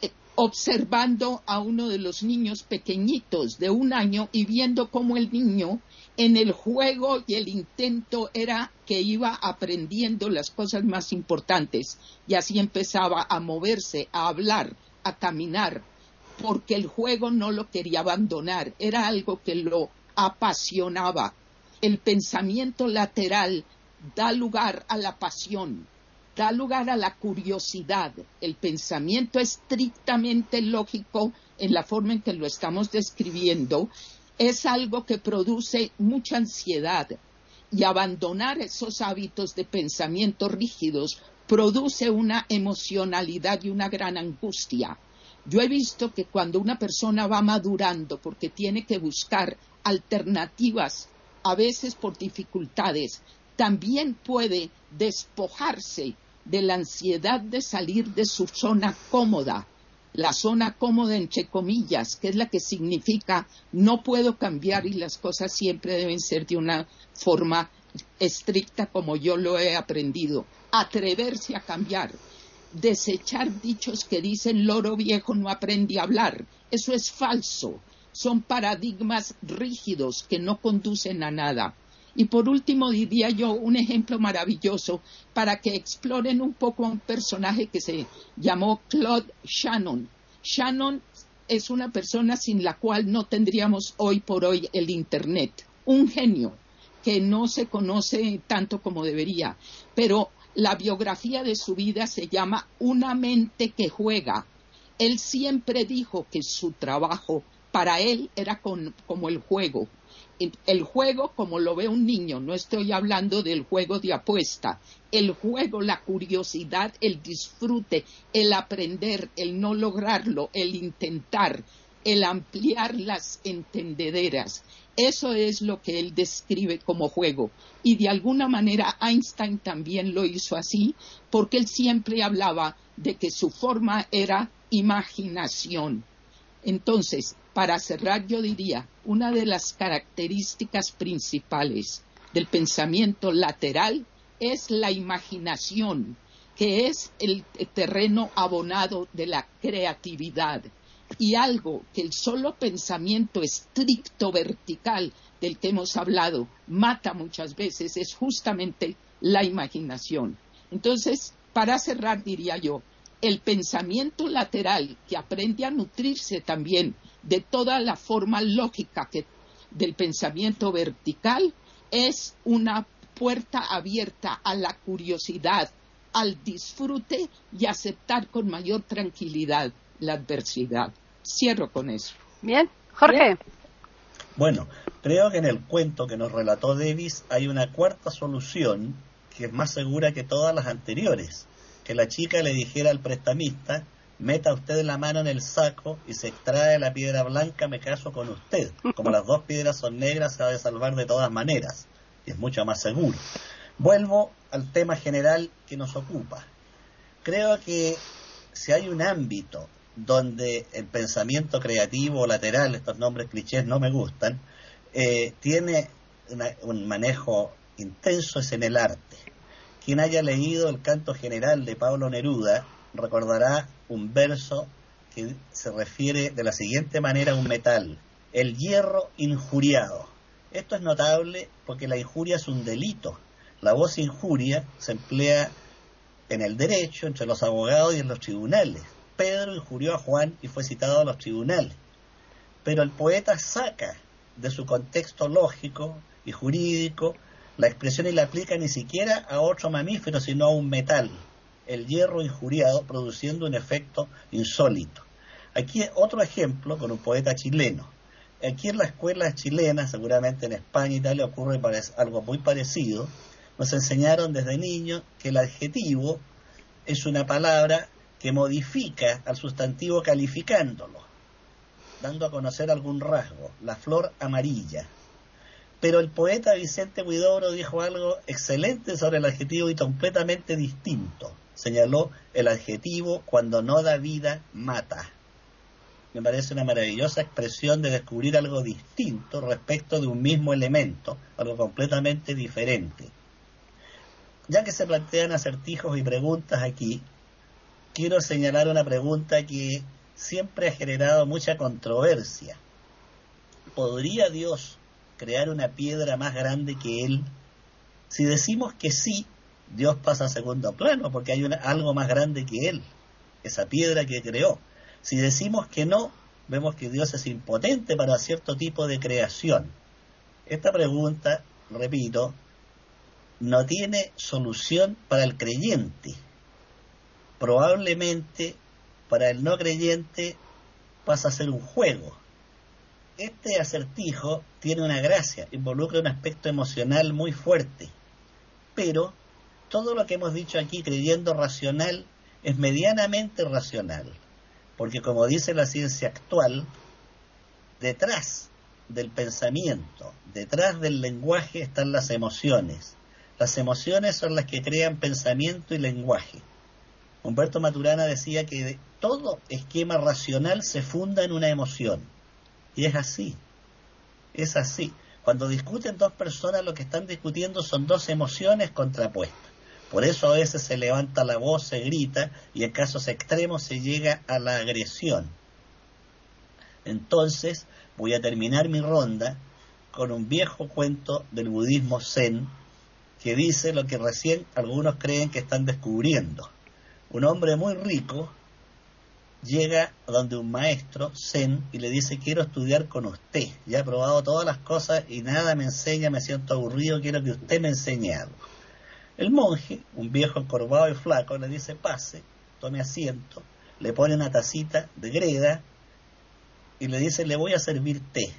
eh, observando a uno de los niños pequeñitos de un año y viendo cómo el niño en el juego y el intento era que iba aprendiendo las cosas más importantes y así empezaba a moverse, a hablar, a caminar, porque el juego no lo quería abandonar, era algo que lo apasionaba. El pensamiento lateral da lugar a la pasión, da lugar a la curiosidad. El pensamiento estrictamente lógico en la forma en que lo estamos describiendo es algo que produce mucha ansiedad y abandonar esos hábitos de pensamiento rígidos produce una emocionalidad y una gran angustia. Yo he visto que cuando una persona va madurando porque tiene que buscar alternativas, a veces por dificultades, también puede despojarse de la ansiedad de salir de su zona cómoda, la zona cómoda entre comillas, que es la que significa no puedo cambiar y las cosas siempre deben ser de una forma estricta como yo lo he aprendido. Atreverse a cambiar desechar dichos que dicen loro viejo no aprende a hablar. Eso es falso. Son paradigmas rígidos que no conducen a nada. Y por último diría yo un ejemplo maravilloso para que exploren un poco a un personaje que se llamó Claude Shannon. Shannon es una persona sin la cual no tendríamos hoy por hoy el Internet. Un genio que no se conoce tanto como debería, pero la biografía de su vida se llama Una mente que juega. Él siempre dijo que su trabajo para él era como el juego. El juego como lo ve un niño, no estoy hablando del juego de apuesta. El juego, la curiosidad, el disfrute, el aprender, el no lograrlo, el intentar, el ampliar las entendederas. Eso es lo que él describe como juego. Y de alguna manera Einstein también lo hizo así, porque él siempre hablaba de que su forma era imaginación. Entonces, para cerrar, yo diría, una de las características principales del pensamiento lateral es la imaginación, que es el terreno abonado de la creatividad. Y algo que el solo pensamiento estricto vertical del que hemos hablado mata muchas veces es justamente la imaginación. Entonces, para cerrar, diría yo, el pensamiento lateral que aprende a nutrirse también de toda la forma lógica del pensamiento vertical es una puerta abierta a la curiosidad, al disfrute y aceptar con mayor tranquilidad la adversidad. Cierro con eso. Bien, Jorge. Bueno, creo que en el cuento que nos relató Davis hay una cuarta solución que es más segura que todas las anteriores. Que la chica le dijera al prestamista, meta usted la mano en el saco y se extrae la piedra blanca, me caso con usted. Como las dos piedras son negras, se ha de salvar de todas maneras. Y es mucho más seguro. Vuelvo al tema general que nos ocupa. Creo que si hay un ámbito donde el pensamiento creativo lateral, estos nombres clichés no me gustan, eh, tiene un manejo intenso es en el arte. Quien haya leído el canto general de Pablo Neruda recordará un verso que se refiere de la siguiente manera a un metal, el hierro injuriado. Esto es notable porque la injuria es un delito. La voz injuria se emplea en el derecho, entre los abogados y en los tribunales. Pedro injurió a Juan y fue citado a los tribunales. Pero el poeta saca de su contexto lógico y jurídico la expresión y la aplica ni siquiera a otro mamífero, sino a un metal, el hierro injuriado, produciendo un efecto insólito. Aquí otro ejemplo con un poeta chileno. Aquí en la escuela chilena, seguramente en España y Italia ocurre algo muy parecido. Nos enseñaron desde niños que el adjetivo es una palabra que modifica al sustantivo calificándolo, dando a conocer algún rasgo, la flor amarilla. Pero el poeta Vicente Huidobro dijo algo excelente sobre el adjetivo y completamente distinto. Señaló el adjetivo cuando no da vida, mata. Me parece una maravillosa expresión de descubrir algo distinto respecto de un mismo elemento, algo completamente diferente. Ya que se plantean acertijos y preguntas aquí, quiero señalar una pregunta que siempre ha generado mucha controversia. ¿Podría Dios crear una piedra más grande que Él? Si decimos que sí, Dios pasa a segundo plano porque hay algo más grande que Él, esa piedra que creó. Si decimos que no, vemos que Dios es impotente para cierto tipo de creación. Esta pregunta, repito, no tiene solución para el creyente probablemente para el no creyente pasa a ser un juego. Este acertijo tiene una gracia, involucra un aspecto emocional muy fuerte, pero todo lo que hemos dicho aquí creyendo racional es medianamente racional, porque como dice la ciencia actual, detrás del pensamiento, detrás del lenguaje están las emociones. Las emociones son las que crean pensamiento y lenguaje. Humberto Maturana decía que todo esquema racional se funda en una emoción. Y es así, es así. Cuando discuten dos personas, lo que están discutiendo son dos emociones contrapuestas. Por eso a veces se levanta la voz, se grita y en casos extremos se llega a la agresión. Entonces voy a terminar mi ronda con un viejo cuento del budismo zen que dice lo que recién algunos creen que están descubriendo un hombre muy rico llega donde un maestro zen y le dice quiero estudiar con usted. Ya he probado todas las cosas y nada me enseña me siento aburrido quiero que usted me enseñe algo el monje un viejo encorvado y flaco le dice pase tome asiento le pone una tacita de greda y le dice le voy a servir té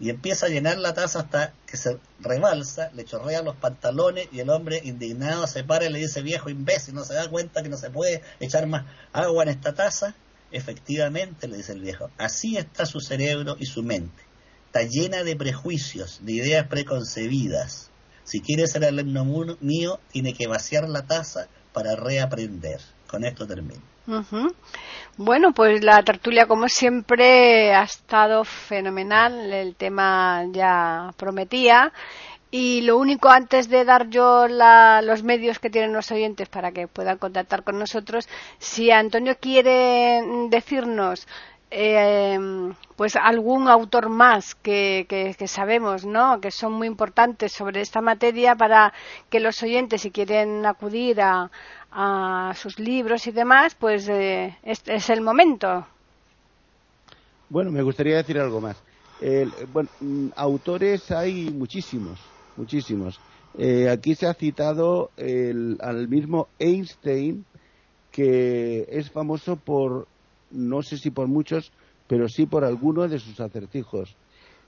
y empieza a llenar la taza hasta que se rebalsa, le chorrea los pantalones y el hombre indignado se para y le dice, viejo imbécil, no se da cuenta que no se puede echar más agua en esta taza. Efectivamente, le dice el viejo, así está su cerebro y su mente. Está llena de prejuicios, de ideas preconcebidas. Si quiere ser alumno mío, tiene que vaciar la taza para reaprender. Con esto termino. Bueno, pues la tertulia, como siempre, ha estado fenomenal. El tema ya prometía. Y lo único, antes de dar yo los medios que tienen los oyentes para que puedan contactar con nosotros, si Antonio quiere decirnos eh, pues algún autor más que, que, sabemos ¿no? que son muy importantes sobre esta materia para que los oyentes si quieren acudir a, a sus libros y demás pues eh, es, el momento. Bueno me gustaría decir algo más. Bueno mm, autores hay muchísimos muchísimos. Eh, aquí se ha citado al mismo Einstein, que es famoso por, no sé si por muchos, pero sí por algunos de sus acertijos.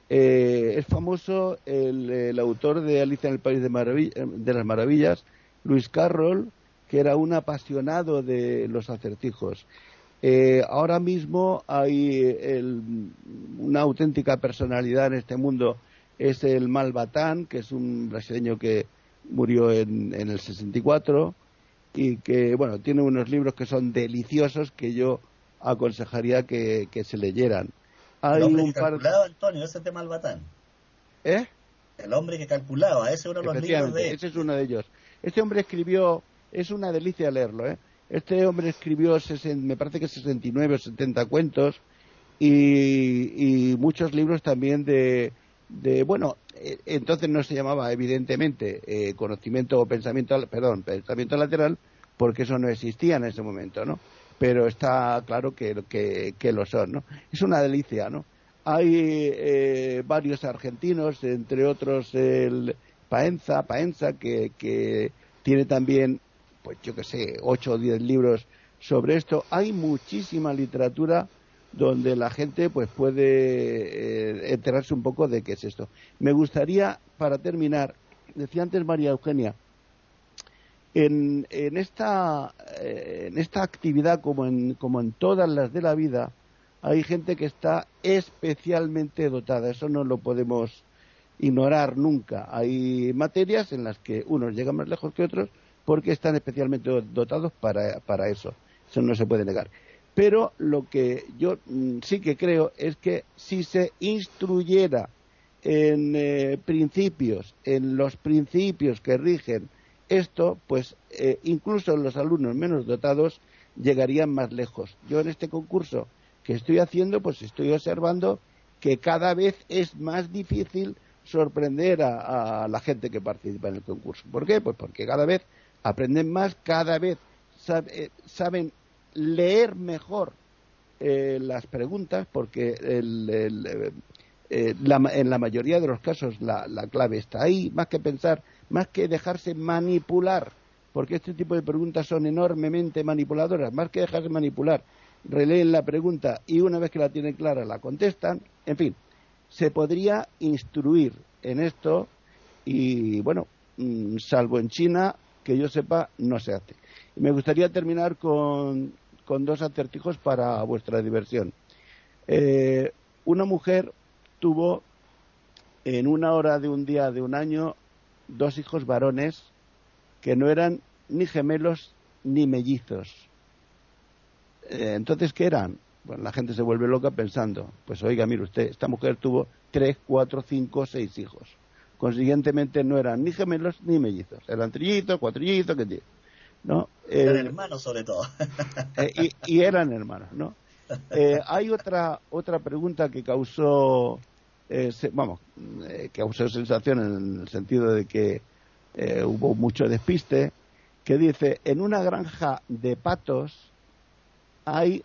Eh, es famoso el, autor de Alicia en el País de, de, las Maravillas, Luis Carroll, que era un apasionado de los acertijos. Eh, ahora mismo hay una auténtica personalidad en este mundo es el Malbatán, que es un brasileño que murió en, en el 64 y que, bueno, tiene unos libros que son deliciosos que yo aconsejaría que, se leyeran. Hay el hombre que calculaba, Antonio, ese es de Malbatán. ¿Eh? El hombre que calculaba, ese es uno de los libros de... Ese es uno de ellos. Este hombre escribió, es una delicia leerlo, ¿eh? Este hombre escribió, me parece que 69 o 70 cuentos y, y muchos libros también de, de bueno, eh, entonces no se llamaba evidentemente eh, conocimiento o pensamiento, perdón, pensamiento lateral, porque eso no existía en ese momento, ¿no? Pero está claro que, que, lo son, ¿no? Es una delicia, ¿no? Hay eh, varios argentinos, entre otros el Paenza, Paenza, que, que tiene también, pues yo que sé, ocho o diez libros sobre esto. Hay muchísima literatura donde la gente pues puede eh, enterarse un poco de qué es esto. Me gustaría, para terminar, decía antes María Eugenia, en, eh, en esta actividad, como en, como en todas las de la vida, hay gente que está especialmente dotada. Eso no lo podemos ignorar nunca. Hay materias en las que unos llegan más lejos que otros porque están especialmente dotados para eso. Eso no se puede negar pero lo que yo mm, sí que creo es que si se instruyera en eh, principios, en los principios que rigen esto, pues eh, incluso los alumnos menos dotados llegarían más lejos. Yo en este concurso que estoy haciendo, pues estoy observando que cada vez es más difícil sorprender a, la gente que participa en el concurso. ¿Por qué? Pues porque cada vez aprenden más, cada vez eh, saben leer mejor eh, las preguntas porque eh, eh, en la mayoría de los casos la, clave está ahí, más que pensar, más que dejarse manipular, porque este tipo de preguntas son enormemente manipuladoras, más que dejarse manipular, releen la pregunta y una vez que la tienen clara la contestan, en fin, se podría instruir en esto y bueno, mm, salvo en China, que yo sepa, no se hace. Me gustaría terminar con, dos acertijos para vuestra diversión. Eh, una mujer tuvo en una hora de un día de un año dos hijos varones que no eran ni gemelos ni mellizos. Eh, entonces, ¿qué eran? Bueno, la gente se vuelve loca pensando, pues oiga, mire usted, esta mujer tuvo tres, cuatro, cinco, seis hijos. Consiguientemente no eran ni gemelos ni mellizos, eran trillizos, cuatrillizos, ¿qué tiene? ¿no? Eran eh, hermanos sobre todo. Eh, y, eran hermanos, ¿no? Eh, hay otra otra pregunta que causó, vamos, que causó sensación en el sentido de que hubo mucho despiste, que dice, en una granja de patos hay,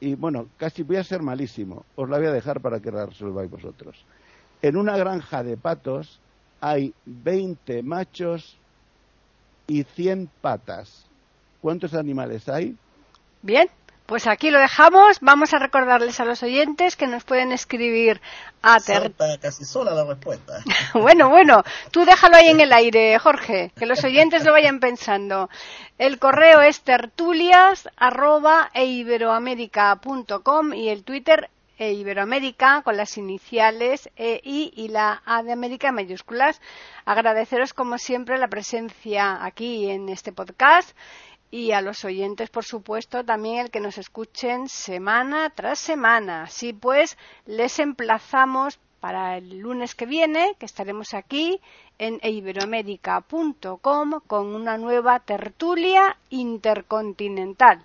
y bueno, casi voy a ser malísimo, os la voy a dejar para que la resolváis vosotros. En una granja de patos hay 20 machos y 100 patas. ¿Cuántos animales hay? Bien, Pues aquí lo dejamos. Vamos a recordarles a los oyentes que nos pueden escribir a ter... Casi sola la respuesta. bueno, bueno, tú déjalo ahí en el aire, Jorge, que los oyentes lo vayan pensando. El correo es tertulias arroba eiberoamerica.com y el Twitter e Iberoamérica con las iniciales EI y la A de América en mayúsculas. Agradeceros como siempre la presencia aquí en este podcast y a los oyentes, por supuesto, también el que nos escuchen semana tras semana. Así pues, les emplazamos para el lunes que viene, que estaremos aquí en iberoamérica.com con una nueva tertulia intercontinental.